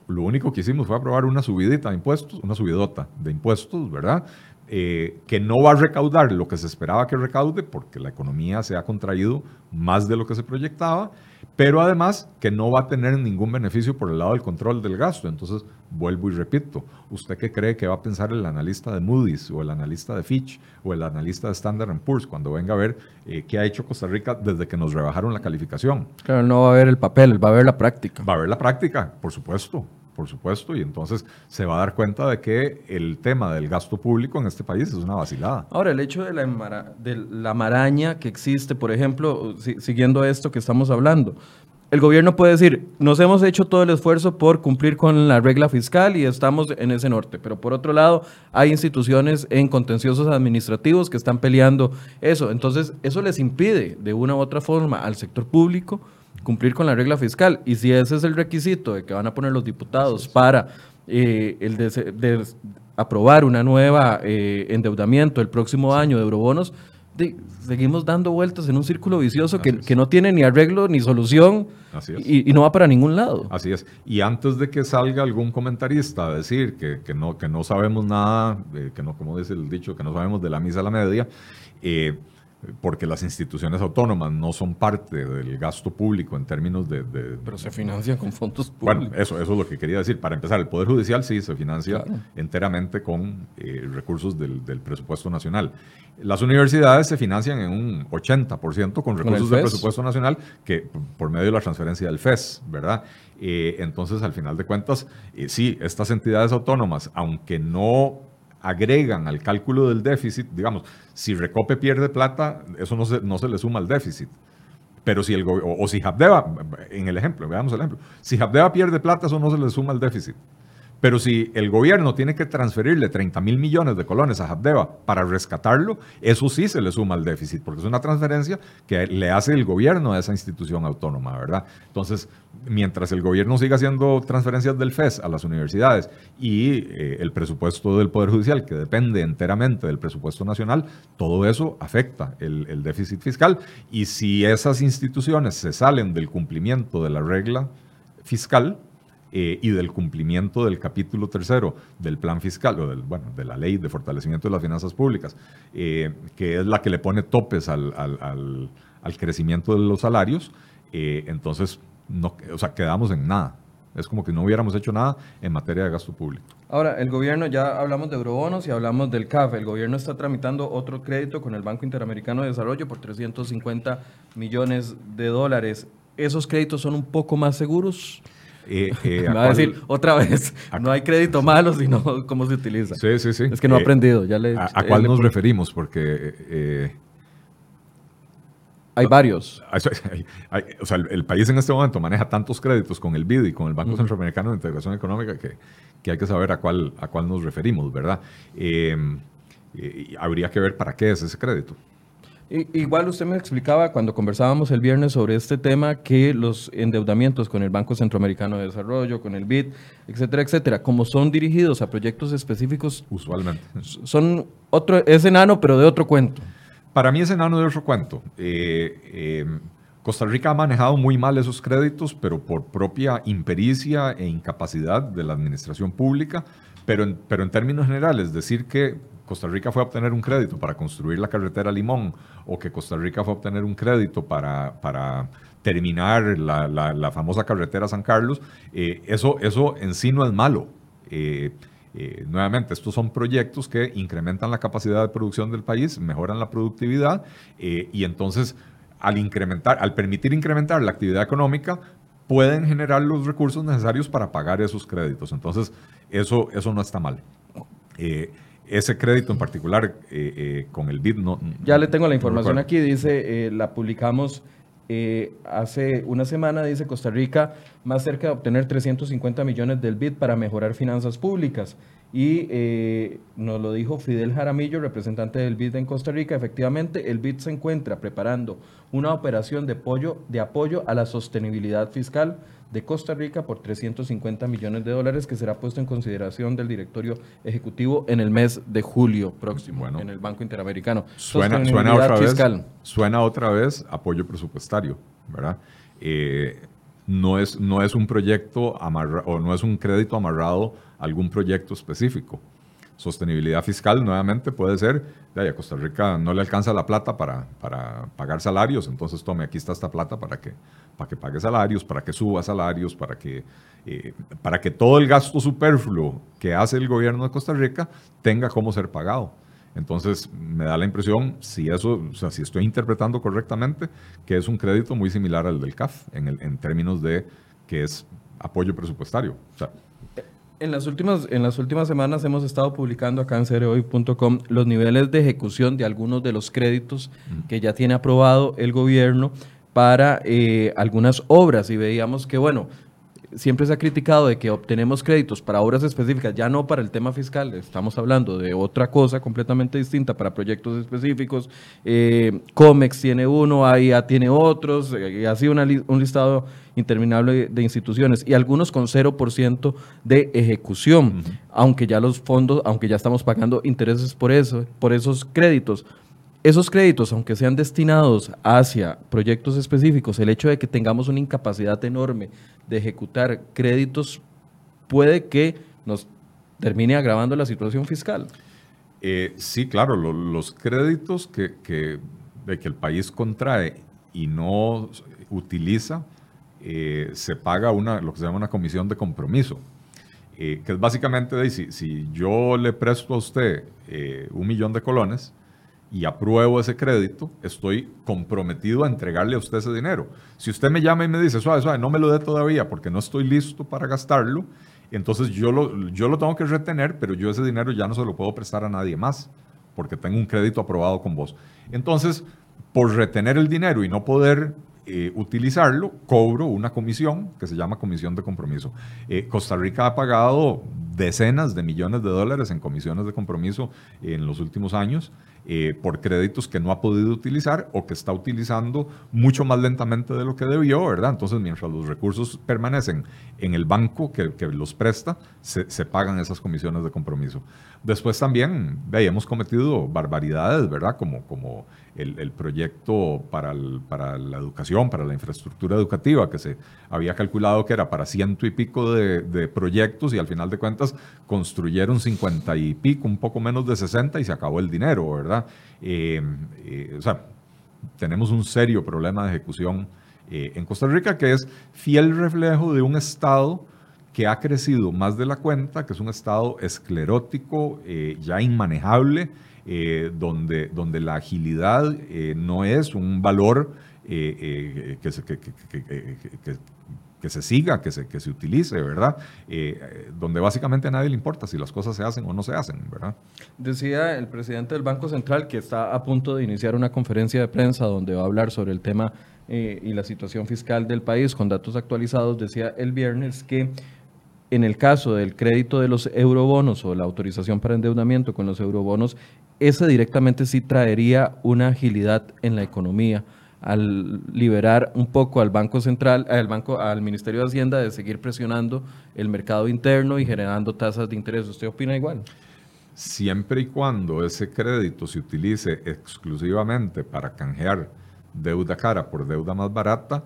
[SPEAKER 3] lo único que hicimos fue aprobar una subidita de impuestos, una subidota de impuestos, ¿verdad? Eh, que no va a recaudar lo que se esperaba que recaude, porque la economía se ha contraído más de lo que se proyectaba, pero además que no va a tener ningún beneficio por el lado del control del gasto. Entonces, vuelvo y repito, ¿usted qué cree que va a pensar el analista de Moody's o el analista de Fitch o el analista de Standard Poor's cuando venga a ver eh, qué ha hecho Costa Rica desde que nos rebajaron la calificación?
[SPEAKER 1] Claro, no va a ver el papel, va a ver la práctica.
[SPEAKER 3] Va a ver la práctica, por supuesto por supuesto, y entonces se va a dar cuenta de que el tema del gasto público en este país es una vacilada.
[SPEAKER 1] Ahora, el hecho de la, de la maraña que existe, por ejemplo, siguiendo esto que estamos hablando, el gobierno puede decir, nos hemos hecho todo el esfuerzo por cumplir con la regla fiscal y estamos en ese norte, pero por otro lado hay instituciones en contenciosos administrativos que están peleando eso, entonces eso les impide de una u otra forma al sector público cumplir con la regla fiscal. Y si ese es el requisito de que van a poner los diputados para eh, el de, aprobar una nueva eh, endeudamiento el próximo año de eurobonos, seguimos dando vueltas en un círculo vicioso que, que, no tiene ni arreglo ni solución y, no va para ningún lado.
[SPEAKER 3] Así es. Y antes de que salga algún comentarista a decir que, que no, que no sabemos nada, eh, que no, como dice el dicho, que no sabemos de la misa a la media, eh, porque las instituciones autónomas no son parte del gasto público en términos de...
[SPEAKER 1] Pero se financian con fondos públicos.
[SPEAKER 3] Bueno, eso, eso es lo que quería decir. Para empezar, el Poder Judicial sí se financia enteramente con eh, recursos del, presupuesto nacional. Las universidades se financian en un 80% con recursos del presupuesto nacional que por medio de la transferencia del FES, ¿verdad? Eh, entonces, al final de cuentas, eh, sí, estas entidades autónomas, aunque no agregan al cálculo del déficit, digamos, si Recope pierde plata, eso no se, no se le suma al déficit. Pero si el o, o si Habdeba, en el ejemplo, veamos el ejemplo, si Habdeba pierde plata, eso no se le suma al déficit. Pero si el gobierno tiene que transferirle 30 mil millones de colones a Habdeba para rescatarlo, eso sí se le suma al déficit, porque es una transferencia que le hace el gobierno a esa institución autónoma, ¿verdad? Entonces, mientras el gobierno siga haciendo transferencias del FES a las universidades y eh, el presupuesto del Poder Judicial, que depende enteramente del presupuesto nacional, todo eso afecta el, el déficit fiscal. Y si esas instituciones se salen del cumplimiento de la regla fiscal, eh, y del cumplimiento del capítulo tercero del plan fiscal, o del, bueno, de la ley de fortalecimiento de las finanzas públicas, eh, que es la que le pone topes al, al, crecimiento de los salarios, eh, entonces no, o sea, quedamos en nada. Es como que no hubiéramos hecho nada en materia de gasto público.
[SPEAKER 1] Ahora, el gobierno, ya hablamos de eurobonos y hablamos del CAF. El gobierno está tramitando otro crédito con el Banco Interamericano de Desarrollo por 350 millones de dólares. ¿Esos créditos son un poco más seguros? Eh, eh, Me va a decir otra vez, no hay crédito malo, sino cómo se utiliza.
[SPEAKER 3] Sí, sí, sí.
[SPEAKER 1] Es que no ha eh, aprendido. Ya le,
[SPEAKER 3] ¿A, cuál nos referimos? Porque... Eh,
[SPEAKER 1] hay varios.
[SPEAKER 3] o sea, el, país en este momento maneja tantos créditos con el BID y con el Banco Centroamericano de Integración Económica que, que, hay que saber a cuál, a cuál nos referimos, ¿verdad? habría que ver para qué es ese crédito.
[SPEAKER 1] Igual usted me explicaba cuando conversábamos el viernes sobre este tema que los endeudamientos con el Banco Centroamericano de Desarrollo, con el BID, etcétera, etcétera, como son dirigidos a proyectos específicos,
[SPEAKER 3] usualmente
[SPEAKER 1] son otro es enano pero de otro cuento.
[SPEAKER 3] Para mí es enano de otro cuento. Eh, eh, Costa Rica ha manejado muy mal esos créditos, pero por propia impericia e incapacidad de la administración pública. Pero pero en términos generales, decir que Costa Rica fue a obtener un crédito para construir la carretera Limón o que Costa Rica fue a obtener un crédito para, para terminar la, famosa carretera San Carlos, eh, eso, eso en sí no es malo. Eh, eh, nuevamente, estos son proyectos que incrementan la capacidad de producción del país, mejoran la productividad y entonces al incrementar, al permitir incrementar la actividad económica, pueden generar los recursos necesarios para pagar esos créditos. Entonces, eso, eso no está mal. Ese crédito en particular con el BID no...
[SPEAKER 1] Ya le tengo la información aquí, dice, la publicamos hace una semana, dice Costa Rica, más cerca de obtener 350 millones del BID para mejorar finanzas públicas. Y eh, nos lo dijo Fidel Jaramillo, representante del BID en Costa Rica. Efectivamente, el BID se encuentra preparando una operación de apoyo, de apoyo a la sostenibilidad fiscal de Costa Rica por 350 millones de dólares que será puesto en consideración del directorio ejecutivo en el mes de julio próximo en el Banco Interamericano.
[SPEAKER 3] Suena, suena otra vez, suena otra vez apoyo presupuestario, ¿verdad? Eh, no es, no es un proyecto o no es un crédito amarrado a algún proyecto específico. Sostenibilidad fiscal nuevamente puede ser, de a Costa Rica no le alcanza la plata para, para pagar salarios, entonces tome, aquí está esta plata para que, para que pague salarios, para que suba salarios, para que, eh, para que todo el gasto superfluo que hace el gobierno de Costa Rica tenga cómo ser pagado. Entonces, me da la impresión, si eso, o sea, si estoy interpretando correctamente, que es un crédito muy similar al del CAF en, el, en términos de que es apoyo presupuestario.
[SPEAKER 1] en las, últimas, en las últimas semanas hemos estado publicando acá en cereoy.com los niveles de ejecución de algunos de los créditos que ya tiene aprobado el gobierno para eh, algunas obras y veíamos que, bueno, siempre se ha criticado de que obtenemos créditos para obras específicas, ya no para el tema fiscal, estamos hablando de otra cosa completamente distinta para proyectos específicos. Eh, COMEX tiene uno, AIA tiene otros, eh, y así un listado interminable de instituciones y algunos con 0% de ejecución, aunque ya los fondos, aunque ya estamos pagando intereses por eso, por esos créditos. Esos créditos, aunque sean destinados hacia proyectos específicos, el hecho de que tengamos una incapacidad enorme de ejecutar créditos puede que nos termine agravando la situación fiscal.
[SPEAKER 3] Eh, sí, claro, los créditos que, que, el país contrae y no utiliza, eh, se paga una, lo que se llama una comisión de compromiso, eh, que es básicamente si, si, yo le presto a usted un millón de colones, y apruebo ese crédito, estoy comprometido a entregarle a usted ese dinero. Si usted me llama y me dice, suave, suave, no me lo dé todavía porque no estoy listo para gastarlo, entonces yo lo, yo lo tengo que retener, pero yo ese dinero ya no se lo puedo prestar a nadie más porque tengo un crédito aprobado con vos. Entonces, por retener el dinero y no poder eh, utilizarlo, cobro una comisión que se llama comisión de compromiso. Eh, Costa Rica ha pagado decenas de millones de dólares en comisiones de compromiso en los últimos años. Eh, por créditos que no ha podido utilizar o que está utilizando mucho más lentamente de lo que debió, ¿verdad? Entonces, mientras los recursos permanecen en el banco que, los presta, se, pagan esas comisiones de compromiso. Después también, ve, hemos cometido barbaridades, ¿verdad? Como, como el, proyecto para, para, la educación, para la infraestructura educativa, que se había calculado que era para ciento y pico de, proyectos y al final de cuentas construyeron cincuenta y pico, un poco menos de sesenta y se acabó el dinero, ¿verdad? Eh, eh, tenemos un serio problema de ejecución eh, en Costa Rica que es fiel reflejo de un Estado que ha crecido más de la cuenta, que es un Estado esclerótico, ya inmanejable, donde, donde la agilidad no es un valor que, se, que, que, se siga, que se, que se utilice, ¿verdad? donde básicamente a nadie le importa si las cosas se hacen o no se hacen, ¿verdad?
[SPEAKER 1] Decía el presidente del Banco Central que está a punto de iniciar una conferencia de prensa donde va a hablar sobre el tema y la situación fiscal del país con datos actualizados. Decía el viernes que en el caso del crédito de los eurobonos o la autorización para endeudamiento con los eurobonos, ese directamente sí traería una agilidad en la economía al liberar un poco al Banco Central, al Banco, al Ministerio de Hacienda de seguir presionando el mercado interno y generando tasas de interés. ¿Usted opina igual?
[SPEAKER 3] Siempre y cuando ese crédito se utilice exclusivamente para canjear deuda cara por deuda más barata,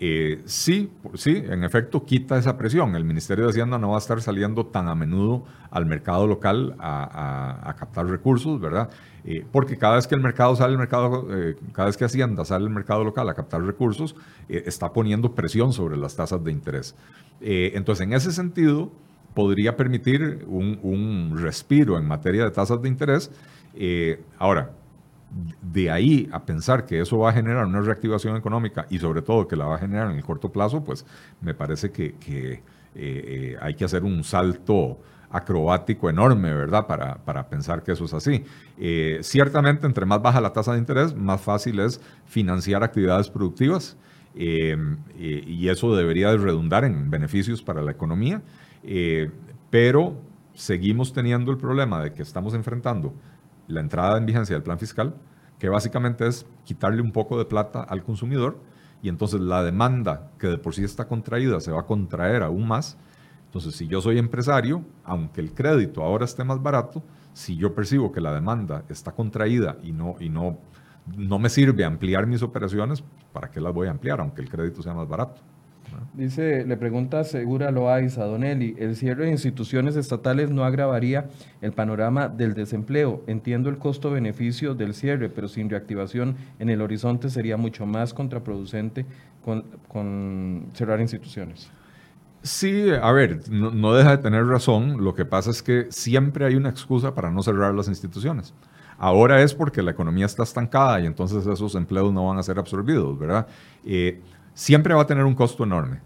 [SPEAKER 3] eh, sí, sí, en efecto quita esa presión. El Ministerio de Hacienda no va a estar saliendo tan a menudo al mercado local a, captar recursos, ¿verdad? Eh, porque cada vez que el mercado sale, el mercado, eh, cada vez que Hacienda sale al mercado local a captar recursos, está poniendo presión sobre las tasas de interés. entonces, en ese sentido, podría permitir un, un, respiro en materia de tasas de interés. ahora, de ahí a pensar que eso va a generar una reactivación económica y sobre todo que la va a generar en el corto plazo, pues me parece que, hay que hacer un salto acrobático enorme, ¿verdad? Para, pensar que eso es así. ciertamente, entre más baja la tasa de interés, más fácil es financiar actividades productivas y eso debería de redundar en beneficios para la economía, pero seguimos teniendo el problema de que estamos enfrentando la entrada en vigencia del plan fiscal, que básicamente es quitarle un poco de plata al consumidor y entonces la demanda que de por sí está contraída se va a contraer aún más. Entonces, si yo soy empresario, aunque el crédito ahora esté más barato, si yo percibo que la demanda está contraída y no, y no, no me sirve ampliar mis operaciones, ¿para qué las voy a ampliar, aunque el crédito sea más barato?
[SPEAKER 1] Dice, le pregunta Segura Loaiza, a Donelli, ¿el cierre de instituciones estatales no agravaría el panorama del desempleo? Entiendo el costo-beneficio del cierre, pero sin reactivación en el horizonte sería mucho más contraproducente con, cerrar instituciones.
[SPEAKER 3] Sí, a ver, no, no, deja de tener razón. Lo que pasa es que siempre hay una excusa para no cerrar las instituciones. Ahora es porque la economía está estancada y entonces esos empleos no van a ser absorbidos, ¿verdad? Eh, siempre va a tener un costo enorme.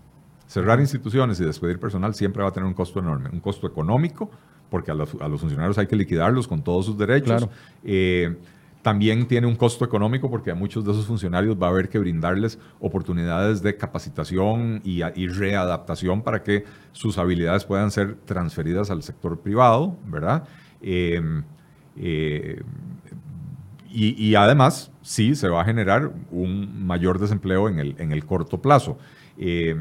[SPEAKER 3] Cerrar instituciones y despedir personal siempre va a tener un costo enorme. Un costo económico, porque a los, funcionarios hay que liquidarlos con todos sus derechos. Eh, también tiene un costo económico porque a muchos de esos funcionarios va a haber que brindarles oportunidades de capacitación y, readaptación para que sus habilidades puedan ser transferidas al sector privado, ¿verdad? Eh, eh, y, además, sí, se va a generar un mayor desempleo en el, en el corto plazo. Eh,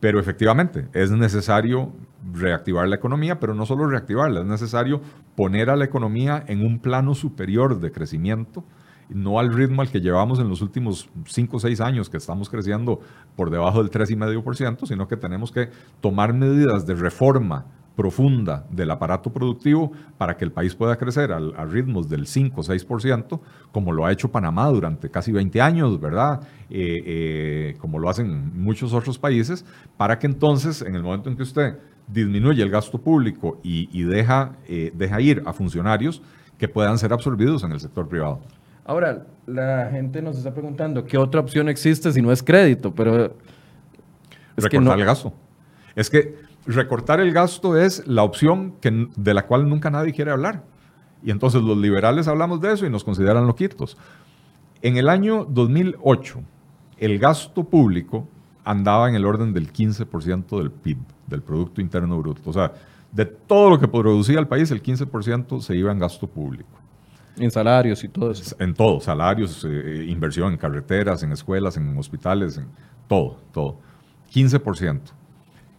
[SPEAKER 3] pero efectivamente, es necesario reactivar la economía, pero no solo reactivarla, es necesario poner a la economía en un plano superior de crecimiento, no al ritmo al que llevamos en los últimos 5 o 6 años, que estamos creciendo por debajo del 3,5%, sino que tenemos que tomar medidas de reforma profunda del aparato productivo para que el país pueda crecer a ritmos del 5 o 6%, como lo ha hecho Panamá durante casi 20 años, ¿verdad? Eh, eh, como lo hacen muchos otros países, para que entonces, en el momento en que usted disminuye el gasto público y, deja, eh, deja ir a funcionarios que puedan ser absorbidos en el sector privado.
[SPEAKER 1] Ahora, la gente nos está preguntando, ¿qué otra opción existe si no es crédito? Pero
[SPEAKER 3] es Recortar que no... el gasto. Es que recortar el gasto es la opción que, de la cual nunca nadie quiere hablar. Y entonces los liberales hablamos de eso y nos consideran loquitos. En el año 2008, el gasto público andaba en el orden del 15% del PIB, del Producto Interno Bruto. O sea, de todo lo que producía el país, el 15% se iba en gasto público.
[SPEAKER 1] En salarios y todo eso.
[SPEAKER 3] En todo, salarios, eh, inversión en carreteras, en escuelas, en hospitales, en todo, todo. 15%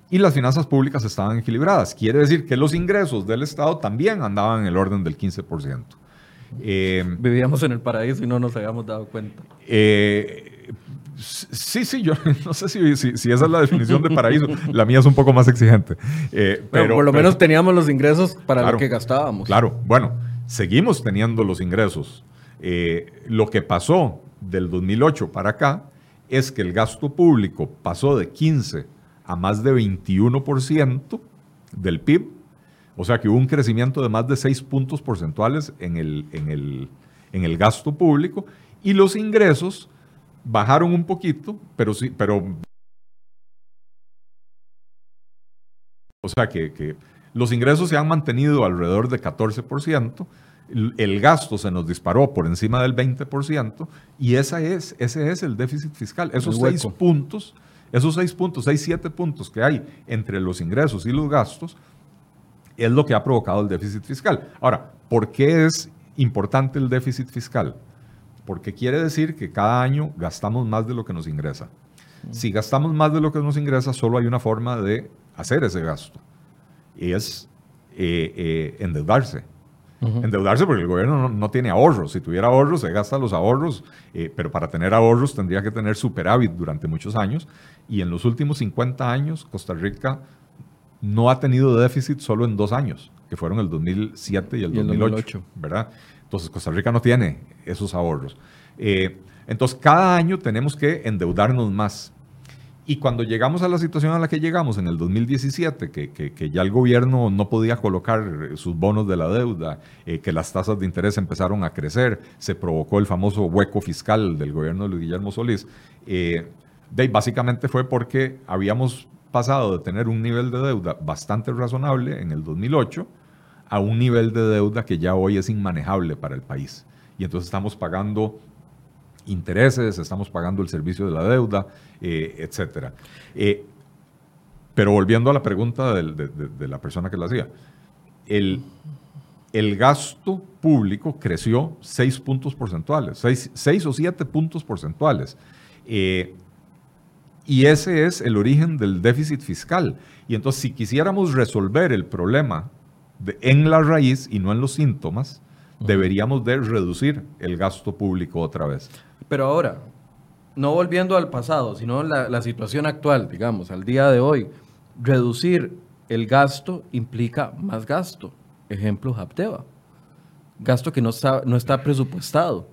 [SPEAKER 3] y las finanzas públicas estaban equilibradas. Quiere decir que los ingresos del Estado también andaban en el orden del 15%.
[SPEAKER 1] Eh, Vivíamos en el paraíso y no nos habíamos dado cuenta.
[SPEAKER 3] Eh, sí, sí, yo no sé si, si, esa es la definición de paraíso. La mía es un poco más exigente.
[SPEAKER 1] Eh, pero, por lo menos teníamos los ingresos para lo que gastábamos.
[SPEAKER 3] Claro, bueno, seguimos teniendo los ingresos. lo que pasó del 2008 para acá es que el gasto público pasó de 15 a más de 21% del PIB. O sea que hubo un crecimiento de más de 6 puntos porcentuales en el, en el, en el gasto público y los ingresos bajaron un poquito, pero sí, pero... O sea que, que los ingresos se han mantenido alrededor de 14%, el gasto se nos disparó por encima del 20% y esa es, ese es el déficit fiscal. Esos seis puntos esos seis puntos, seis, siete puntos que hay entre los ingresos y los gastos es lo que ha provocado el déficit fiscal. Ahora, ¿por qué es importante el déficit fiscal? Porque quiere decir que cada año gastamos más de lo que nos ingresa. Si gastamos más de lo que nos ingresa, solo hay una forma de hacer ese gasto. Y es eh, eh, endeudarse. Endeudarse porque el gobierno no, tiene ahorros. Si tuviera ahorros, se gasta los ahorros, eh, pero para tener ahorros tendría que tener superávit durante muchos años. Y en los últimos 50 años, Costa Rica no ha tenido déficit solo en dos años, que fueron el 2007 y el, 2008, ¿verdad? Entonces, Costa Rica no tiene esos ahorros. Eh, entonces, cada año tenemos que endeudarnos más. Y cuando llegamos a la situación a la que llegamos en el 2017, que, que, ya el gobierno no podía colocar sus bonos de la deuda, eh, que las tasas de interés empezaron a crecer, se provocó el famoso hueco fiscal del gobierno de Luis Guillermo Solís, eh, básicamente fue porque habíamos pasado de tener un nivel de deuda bastante razonable en el 2008 a un nivel de deuda que ya hoy es inmanejable para el país. Y entonces estamos pagando intereses, estamos pagando el servicio de la deuda, eh, etc. Eh, pero volviendo a la pregunta de, la persona que la hacía, el, el gasto público creció 6 puntos porcentuales, 6, o 7 puntos porcentuales. Eh, y ese es el origen del déficit fiscal. Y entonces, si quisiéramos resolver el problema en la raíz y no en los síntomas, deberíamos de reducir el gasto público otra vez.
[SPEAKER 1] Pero ahora, no volviendo al pasado, sino la, la situación actual, digamos, al día de hoy, reducir el gasto implica más gasto. Ejemplo, Hapteva. Gasto que no está, no está presupuestado.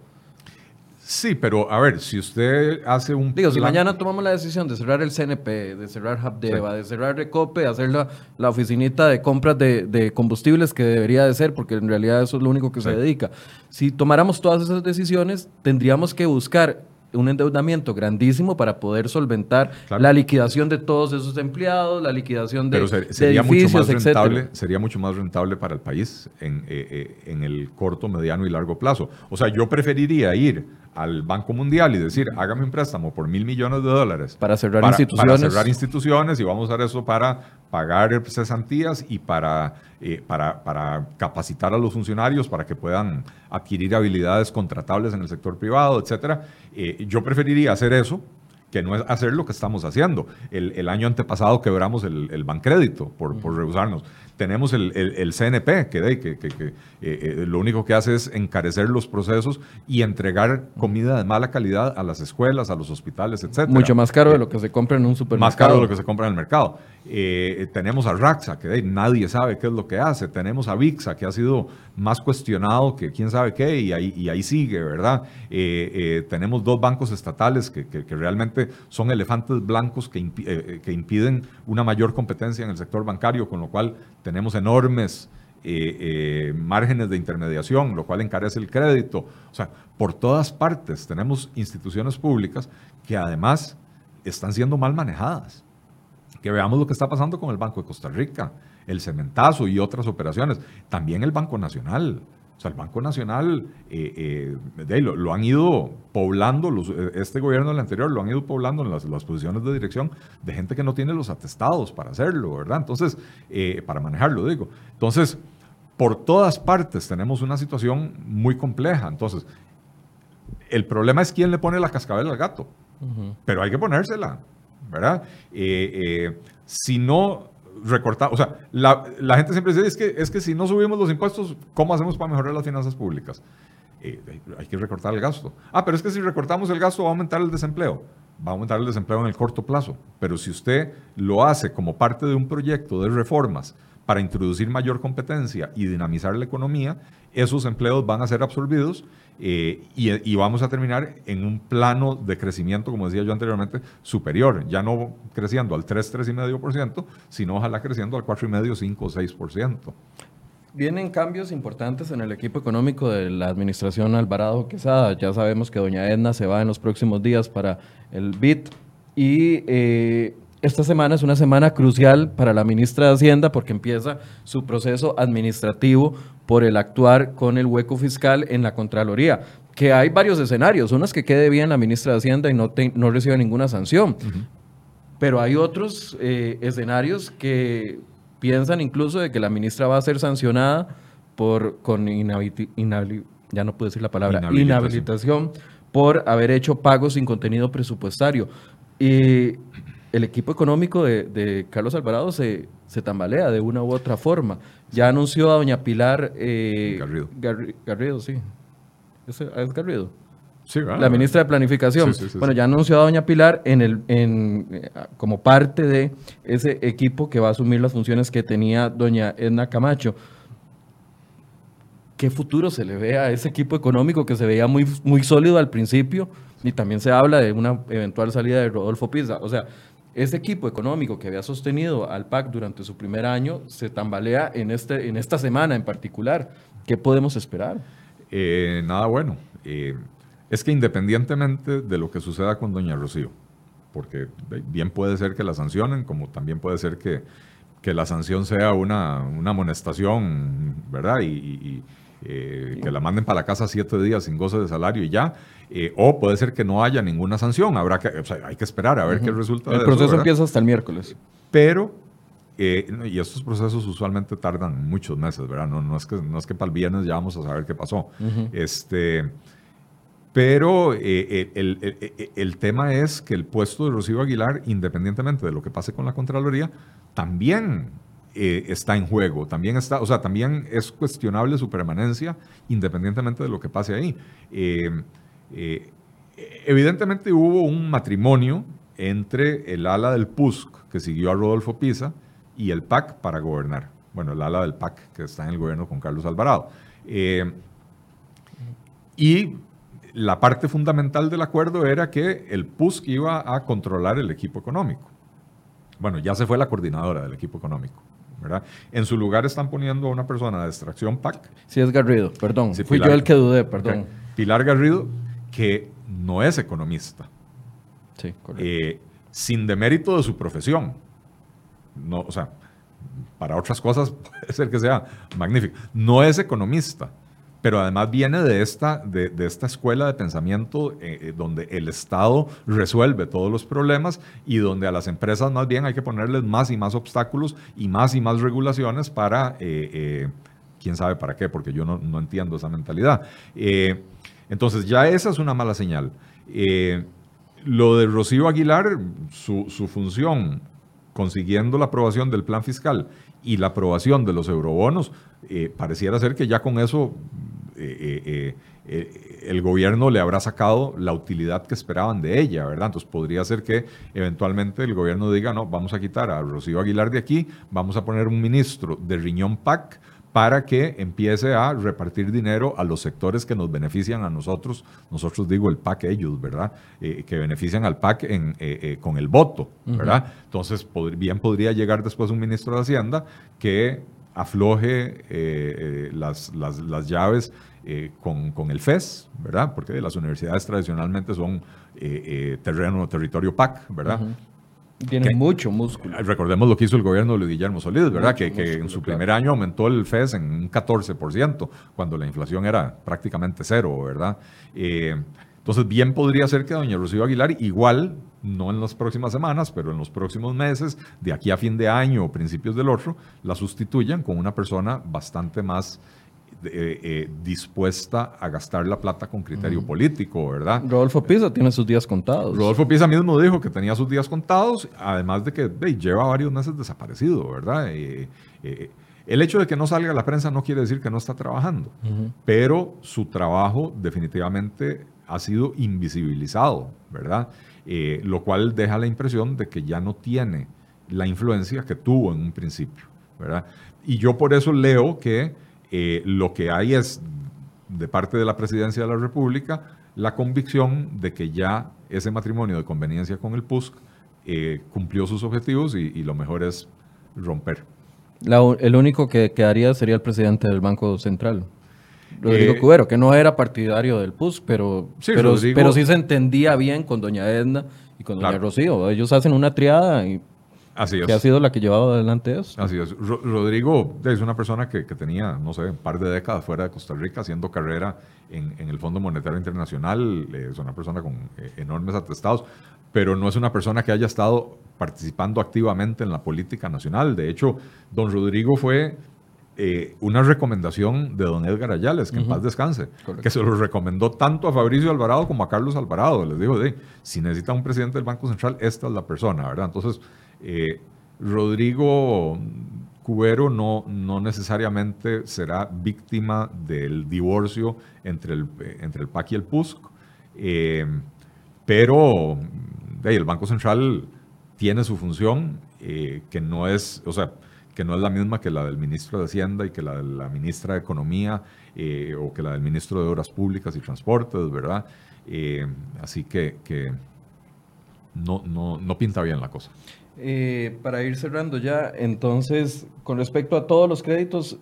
[SPEAKER 3] Sí, pero a ver, si usted hace un...
[SPEAKER 1] Digo, si mañana tomamos la decisión de cerrar el CNP, de cerrar Hapdeva, de cerrar Recope, de hacer la, la oficinita de compras de, de, combustibles que debería de ser, porque en realidad eso es lo único que se dedica. Si tomáramos todas esas decisiones, tendríamos que buscar un endeudamiento grandísimo para poder solventar la liquidación de todos esos empleados, la liquidación de, sería mucho más
[SPEAKER 3] rentable, Sería mucho más rentable para el país en, eh, eh, en el corto, mediano y largo plazo. O sea, yo preferiría ir al Banco Mundial y decir, hágame un préstamo por mil millones de dólares.
[SPEAKER 1] Para cerrar instituciones.
[SPEAKER 3] Para cerrar instituciones y vamos a usar eso para pagar cesantías y para, eh, para, para, capacitar a los funcionarios para que puedan adquirir habilidades contratables en el sector privado, etc. Eh, yo preferiría hacer eso que no es hacer lo que estamos haciendo. El, el año antepasado quebramos el, el Bancrédito por, por rehusarnos. Tenemos el, el, CNP, que, que, que, que eh, eh, lo único que hace es encarecer los procesos y entregar comida de mala calidad a las escuelas, a los hospitales, etc.
[SPEAKER 1] Mucho más caro de lo que se compra en un supermercado.
[SPEAKER 3] Más caro de lo que se compra en el mercado. Eh, tenemos a Raxa, que nadie sabe qué es lo que hace. Tenemos a VIXA, que ha sido más cuestionado que quién sabe qué, y ahí, y ahí sigue, ¿verdad? tenemos dos bancos estatales que, realmente son elefantes blancos que, que impiden una mayor competencia en el sector bancario, con lo cual tenemos enormes eh, eh, márgenes de intermediación, lo cual encarece el crédito. O sea, por todas partes tenemos instituciones públicas que además están siendo mal manejadas. Que veamos lo que está pasando con el Banco de Costa Rica, el cementazo y otras operaciones. También el Banco Nacional. O sea, el Banco Nacional eh, eh lo, han ido poblando, los, eh, este gobierno del anterior lo han ido poblando en las, posiciones de dirección de gente que no tiene los atestados para hacerlo, ¿verdad? Entonces, eh, para manejarlo, digo. Entonces, por todas partes tenemos una situación muy compleja. Entonces, el problema es quién le pone la cascabel al gato, pero hay que ponérsela, ¿verdad? si no recortar, o sea, la, la, gente siempre dice, es que, es que si no subimos los impuestos, ¿cómo hacemos para mejorar las finanzas públicas? Eh, hay que recortar el gasto. Ah, pero es que si recortamos el gasto va a aumentar el desempleo. Va a aumentar el desempleo en el corto plazo. Pero si usted lo hace como parte de un proyecto de reformas para introducir mayor competencia y dinamizar la economía, esos empleos van a ser absorbidos eh, y, vamos a terminar en un plano de crecimiento, como decía yo anteriormente, superior, ya no creciendo al 3, 3,5%, sino ojalá creciendo al 4,5, 5, 6%.
[SPEAKER 1] Vienen cambios importantes en el equipo económico de la administración Alvarado Quesada. Ya sabemos que doña Edna se va en los próximos días para el BIT y eh, esta semana es una semana crucial para la ministra de Hacienda porque empieza su proceso administrativo por el actuar con el hueco fiscal en la Contraloría. Que hay varios escenarios. Uno es que quede bien la ministra de Hacienda y no, no reciba ninguna sanción. Pero hay otros eh, escenarios que piensan incluso de que la ministra va a ser sancionada por, con ya no puedo decir la palabra, inhabilitación por haber hecho pagos sin contenido presupuestario. Y el equipo económico de, Carlos Alvarado se, se, tambalea de una u otra forma. Ya anunció a doña Pilar
[SPEAKER 3] eh, Garrido.
[SPEAKER 1] Garrido, sí. ¿Es, Garrido?
[SPEAKER 3] Sí,
[SPEAKER 1] La ministra de Planificación. bueno, ya anunció a doña Pilar en el, en, eh, como parte de ese equipo que va a asumir las funciones que tenía doña Edna Camacho. ¿Qué futuro se le ve a ese equipo económico que se veía muy, muy sólido al principio? Y también se habla de una eventual salida de Rodolfo Pizza. O sea, ese equipo económico que había sostenido al PAC durante su primer año se tambalea en, este, en esta semana en particular. ¿Qué podemos esperar?
[SPEAKER 3] Eh, nada bueno. Eh, es que independientemente de lo que suceda con Doña Rocío, porque bien puede ser que la sancionen, como también puede ser que, que la sanción sea una, una amonestación, ¿verdad? Y, eh, que la manden para la casa siete días sin goce de salario y ya. Eh, o puede ser que no haya ninguna sanción. Habrá que, o sea, hay que esperar a ver qué resulta.
[SPEAKER 1] El proceso empieza hasta el miércoles.
[SPEAKER 3] Pero eh, y estos procesos usualmente tardan muchos meses, ¿verdad? No, no, es, que, no es que para el viernes ya vamos a saber qué pasó. este, pero eh, el, el, tema es que el puesto de Rocío Aguilar, independientemente de lo que pase con la Contraloría, también está en juego. También está, o sea, también es cuestionable su permanencia, independientemente de lo que pase ahí. Evidentemente hubo un matrimonio entre el ala del PUSC, que siguió a Rodolfo Pisa, y el PAC para gobernar. Bueno, el ala del PAC que está en el gobierno con Carlos Alvarado. Eh, y la parte fundamental del acuerdo era que el PUSC iba a controlar el equipo económico. Bueno, ya se fue la coordinadora del equipo económico. ¿verdad? En su lugar están poniendo a una persona de extracción PAC.
[SPEAKER 1] Sí, es Garrido, perdón. Fui yo el que dudé, perdón.
[SPEAKER 3] Pilar Garrido, que no es economista.
[SPEAKER 1] Sí, correcto.
[SPEAKER 3] Eh, sin demérito de su profesión no, o sea, para otras cosas puede ser que sea magnífico. No es economista, pero además viene de esta, de, esta escuela de pensamiento eh, eh, donde el Estado resuelve todos los problemas y donde a las empresas más bien hay que ponerles más y más obstáculos y más y más regulaciones para, eh, quién sabe para qué, porque yo no, entiendo esa mentalidad. Entonces ya esa es una mala señal. lo de Rocío Aguilar, su, función consiguiendo la aprobación del plan fiscal y la aprobación de los eurobonos, eh, pareciera ser que ya con eso eh, eh, el gobierno le habrá sacado la utilidad que esperaban de ella, ¿verdad? Entonces podría ser que eventualmente el gobierno diga, no, vamos a quitar a Rocío Aguilar de aquí, vamos a poner un ministro de riñón PAC para que empiece a repartir dinero a los sectores que nos benefician a nosotros, nosotros digo el PAC ellos, ¿verdad? Eh, que benefician al PAC en, eh, eh, con el voto, ¿verdad? Entonces, bien podría llegar después un ministro de Hacienda que afloje las, las, llaves con, con, el FES, ¿verdad? Porque las universidades tradicionalmente son terreno, territorio PAC, ¿verdad?
[SPEAKER 1] Tiene mucho músculo.
[SPEAKER 3] Recordemos lo que hizo el gobierno de Guillermo Solís, ¿verdad? que, en su primer año aumentó el FES en un 14%, cuando la inflación era prácticamente cero, ¿verdad? Eh, entonces, bien podría ser que doña Rocío Aguilar, igual, no en las próximas semanas, pero en los próximos meses, de aquí a fin de año o principios del otro, la sustituyan con una persona bastante más eh, eh, dispuesta a gastar la plata con criterio político, ¿verdad?
[SPEAKER 1] Rodolfo Pisa tiene sus días contados.
[SPEAKER 3] Rodolfo Pisa mismo dijo que tenía sus días contados, además de que lleva varios meses desaparecido, ¿verdad? Eh, el hecho de que no salga a la prensa no quiere decir que no está trabajando, pero su trabajo definitivamente ha sido invisibilizado, ¿verdad? lo cual deja la impresión de que ya no tiene la influencia que tuvo en un principio, ¿verdad? Y yo por eso leo que eh, lo que hay es, de parte de la presidencia de la República, la convicción de que ya ese matrimonio de conveniencia con el PUSC eh, cumplió sus objetivos y, lo mejor es romper.
[SPEAKER 1] el único que quedaría sería el presidente del Banco Central. Rodrigo eh, Cubero, que no era partidario del PUSC, pero sí, pero, pero sí se entendía bien con doña Edna y con doña Rocío. Ellos hacen una triada y
[SPEAKER 3] Así es.
[SPEAKER 1] Que ha sido la que ha llevado adelante eso.
[SPEAKER 3] Así es. Rodrigo es una persona que, tenía, no sé, un par de décadas fuera de Costa Rica haciendo carrera en, el Fondo Monetario Internacional. Es una persona con eh, enormes atestados, pero no es una persona que haya estado participando activamente en la política nacional. De hecho, don Rodrigo fue eh, una recomendación de don Edgar Ayales, que en paz descanse, que se lo recomendó tanto a Fabricio Alvarado como a Carlos Alvarado. Les digo, de, si necesita un presidente del Banco Central, esta es la persona, ¿verdad? Entonces, eh, Rodrigo Cubero no, no necesariamente será víctima del divorcio entre el, entre el PAC y el PUSC, eh, pero el Banco Central tiene su función, eh, que no es, o sea, que no es la misma que la del ministro de Hacienda y que la de la ministra de Economía o que la del ministro de Obras Públicas y Transportes, ¿verdad? así que, que no, no, no pinta bien la cosa.
[SPEAKER 1] Eh, para ir cerrando ya, entonces, con respecto a todos los créditos,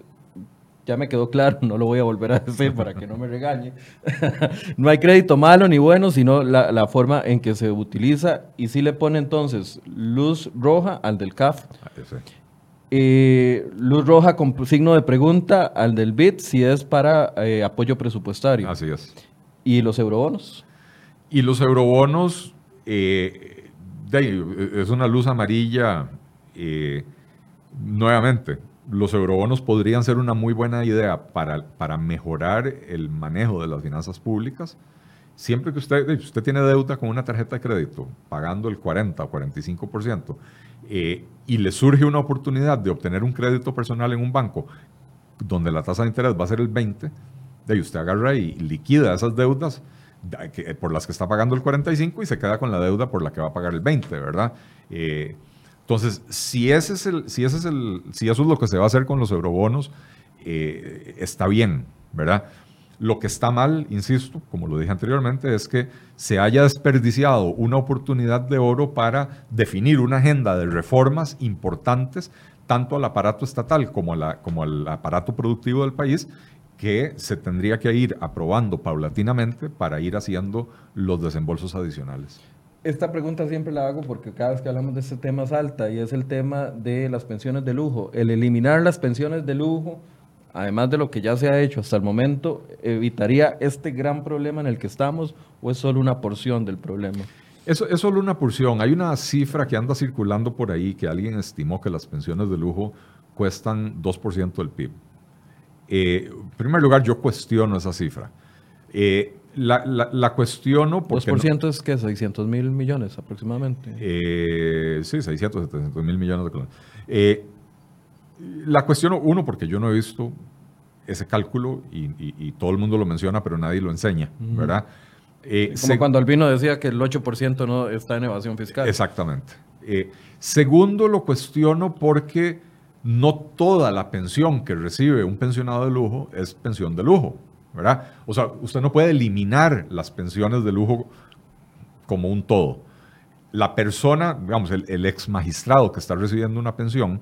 [SPEAKER 1] ya me quedó claro, no lo voy a volver a decir para que no me regañe. no hay crédito malo ni bueno, sino la, forma en que se utiliza. Y si le pone entonces luz roja al del CAF. Ah, eh, luz roja con signo de pregunta al del BIT si es para eh, apoyo presupuestario.
[SPEAKER 3] Así es.
[SPEAKER 1] ¿Y los eurobonos?
[SPEAKER 3] Y los eurobonos, eh, es una luz amarilla nuevamente los eurobonos podrían ser una muy buena idea para, para mejorar el manejo de las finanzas públicas. Siempre que usted, usted tiene deuda con una tarjeta de crédito, pagando el 40 o 45%, eh, y le surge una oportunidad de obtener un crédito personal en un banco donde la tasa de interés va a ser el 20, de usted agarra y liquida esas deudas por las que está pagando el 45 y se queda con la deuda por la que va a pagar el 20, ¿verdad? Eh, entonces, si, ese es el, si, ese es el, si eso es lo que se va a hacer con los eurobonos, eh, está bien, ¿verdad? Lo que está mal, insisto, como lo dije anteriormente, es que se haya desperdiciado una oportunidad de oro para definir una agenda de reformas importantes tanto al aparato estatal como, la, como al aparato productivo del país que se tendría que ir aprobando paulatinamente para ir haciendo los desembolsos adicionales
[SPEAKER 1] esta pregunta siempre la hago porque cada vez que hablamos de este tema salta y es el tema de las pensiones de lujo. El eliminar las pensiones de lujo, además de lo que ya se ha hecho hasta el momento, evitaría este gran problema en el que estamos o es solo una porción del problema.
[SPEAKER 3] Eso es solo una porción. Hay una cifra que anda circulando por ahí que alguien estimó que las pensiones de lujo cuestan 2% del PIB. Eh, en primer lugar, yo cuestiono esa cifra. Eh, la, la, cuestiono
[SPEAKER 1] porque... 2% es que 600 mil millones aproximadamente.
[SPEAKER 3] Eh, sí, 600, 700 mil millones de colones. Eh, la cuestiono, uno, porque yo no he visto ese cálculo y, todo el mundo lo menciona, pero nadie lo enseña, ¿verdad?
[SPEAKER 1] Como cuando Albino decía que el 8% no está en evasión fiscal.
[SPEAKER 3] Exactamente. segundo, lo cuestiono porque no toda la pensión que recibe un pensionado de lujo es pensión de lujo. ¿verdad? O sea, usted no puede eliminar las pensiones de lujo como un todo. La persona, digamos, el, ex magistrado que está recibiendo una pensión,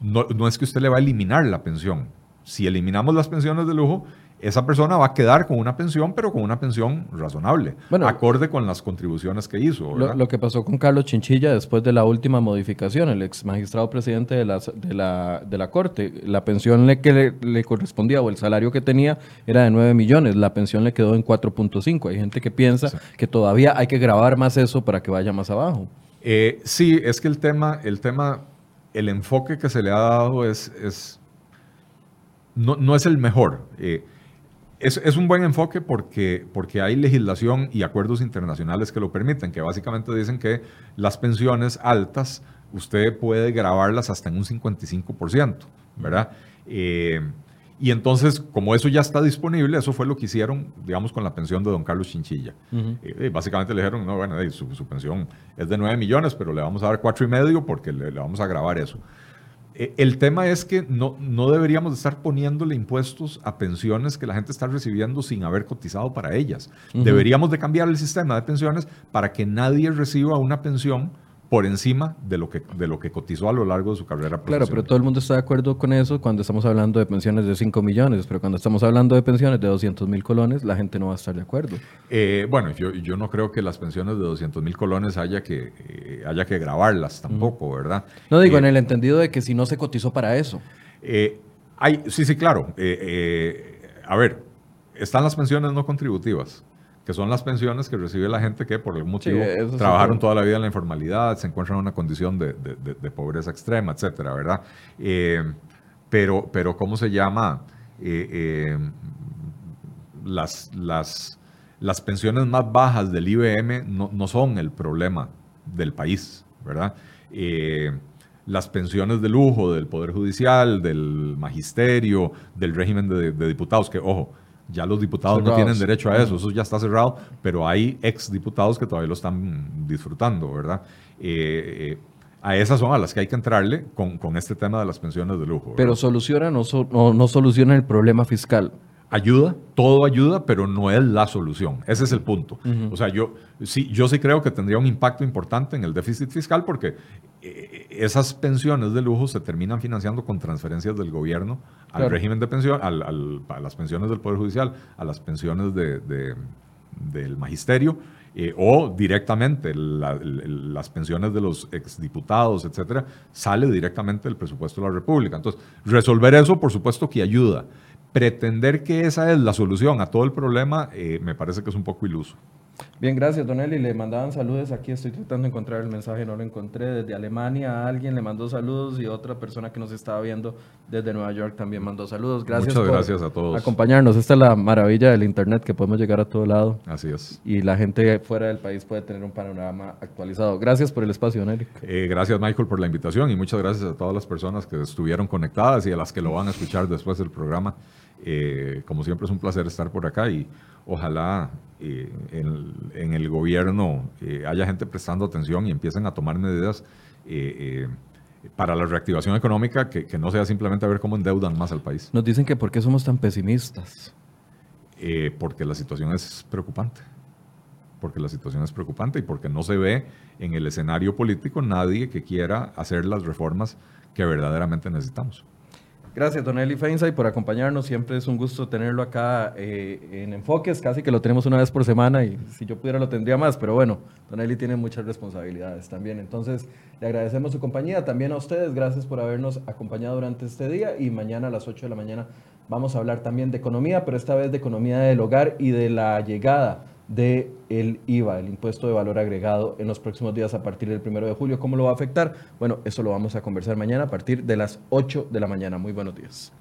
[SPEAKER 3] no, no es que usted le va a eliminar la pensión. Si eliminamos las pensiones de lujo, esa persona va a quedar con una pensión, pero con una pensión razonable, acorde con las contribuciones que hizo.
[SPEAKER 1] Lo, que pasó con Carlos Chinchilla después de la última modificación, el ex magistrado presidente de la, de la, de la Corte, la pensión le, que le, correspondía o el salario que tenía era de 9 millones, la pensión le quedó en 4.5. Hay gente que piensa que todavía hay que grabar más eso para que vaya más abajo.
[SPEAKER 3] Eh, sí, es que el tema, el tema, el enfoque que se le ha dado es, es no, no es el mejor. Eh, es, un buen enfoque porque, porque hay legislación y acuerdos internacionales que lo permiten, que básicamente dicen que las pensiones altas usted puede grabarlas hasta en un 55%, ¿verdad? Eh, y entonces, como eso ya está disponible, eso fue lo que hicieron, digamos, con la pensión de don Carlos Chinchilla. Eh, básicamente le dijeron, no, bueno, su, pensión es de 9 millones, pero le vamos a dar cuatro y medio porque le, le vamos a grabar eso. Eh, el tema es que no, no deberíamos estar poniéndole impuestos a pensiones que la gente está recibiendo sin haber cotizado para ellas. Deberíamos de cambiar el sistema de pensiones para que nadie reciba una pensión por encima de lo que de lo que cotizó a lo largo de su carrera
[SPEAKER 1] profesional. Claro, pero todo el mundo está de acuerdo con eso cuando estamos hablando de pensiones de 5 millones, pero cuando estamos hablando de pensiones de 200 mil colones, la gente no va a estar de acuerdo.
[SPEAKER 3] Eh, bueno, yo, yo no creo que las pensiones de 200 mil colones haya que, eh, haya que grabarlas tampoco, ¿verdad?
[SPEAKER 1] No digo, en eh, el entendido de que si no se cotizó para eso.
[SPEAKER 3] hay, sí, sí, claro. a ver, están las pensiones no contributivas que son las pensiones que recibe la gente que por algún motivo trabajaron toda la vida en la informalidad, se encuentran en una condición de, pobreza extrema, etcétera, ¿verdad? Eh, pero, pero, ¿cómo se llama? Eh, eh, las, las, las pensiones más bajas del IBM no, no son el problema del país, ¿verdad? las pensiones de lujo del Poder Judicial, del Magisterio, del régimen de, diputados, que, ojo, ya los diputados no tienen derecho a eso, eso ya está cerrado, pero hay ex diputados que todavía lo están disfrutando, ¿verdad? Eh, eh, a esas son a las que hay que entrarle con, con este tema de las pensiones de lujo.
[SPEAKER 1] Pero soluciona no, no, soluciona el problema fiscal.
[SPEAKER 3] Ayuda, todo ayuda, pero no es la solución. Ese es el punto. O sea, yo sí, yo sí creo que tendría un impacto importante en el déficit fiscal porque esas pensiones de lujo se terminan financiando con transferencias del gobierno al régimen de pensión, al, a las pensiones del Poder Judicial, a las pensiones de, del magisterio eh, o directamente las pensiones de los exdiputados, etcétera, sale directamente del presupuesto de la República. Entonces, resolver eso, por supuesto que ayuda. Pretender que esa es la solución a todo el problema, eh, me parece que es un poco iluso.
[SPEAKER 1] Bien, gracias, Don Eli. Le mandaban saludos. Aquí estoy tratando de encontrar el mensaje, no lo encontré. Desde Alemania a alguien le mandó saludos y otra persona que nos estaba viendo desde Nueva York también mandó saludos. Gracias
[SPEAKER 3] Muchas gracias a todos.
[SPEAKER 1] acompañarnos. Esta es la maravilla del Internet, que podemos llegar a todo lado.
[SPEAKER 3] Así es.
[SPEAKER 1] Y la gente fuera del país puede tener un panorama actualizado. Gracias por el espacio, Don Eli.
[SPEAKER 3] Eh, gracias, Michael, por la invitación y muchas gracias a todas las personas que estuvieron conectadas y a las que lo van a escuchar después del programa. Eh, como siempre es un placer estar por acá y ojalá eh, en, el gobierno eh, haya gente prestando atención y empiecen a tomar medidas eh, para la reactivación económica que, que, no sea simplemente a ver cómo endeudan más al país.
[SPEAKER 1] Nos dicen que por qué somos tan pesimistas.
[SPEAKER 3] porque la situación es preocupante. Porque la situación es preocupante y porque no se ve en el escenario político nadie que quiera hacer las reformas que verdaderamente necesitamos.
[SPEAKER 1] Gracias, Don Eli Feinsay, por acompañarnos. Siempre es un gusto tenerlo acá eh, en Enfoques. Casi que lo tenemos una vez por semana y si yo pudiera lo tendría más, pero bueno, Don Eli tiene muchas responsabilidades también. Entonces, le agradecemos su compañía. También a ustedes, gracias por habernos acompañado durante este día y mañana a las 8 de la mañana vamos a hablar también de economía, pero esta vez de economía del hogar y de la llegada del el IVA, el impuesto de valor agregado, en los próximos días a partir del 1 de julio. ¿Cómo lo va a afectar? Bueno, eso lo vamos a conversar mañana a partir de las 8 de la mañana. Muy buenos días.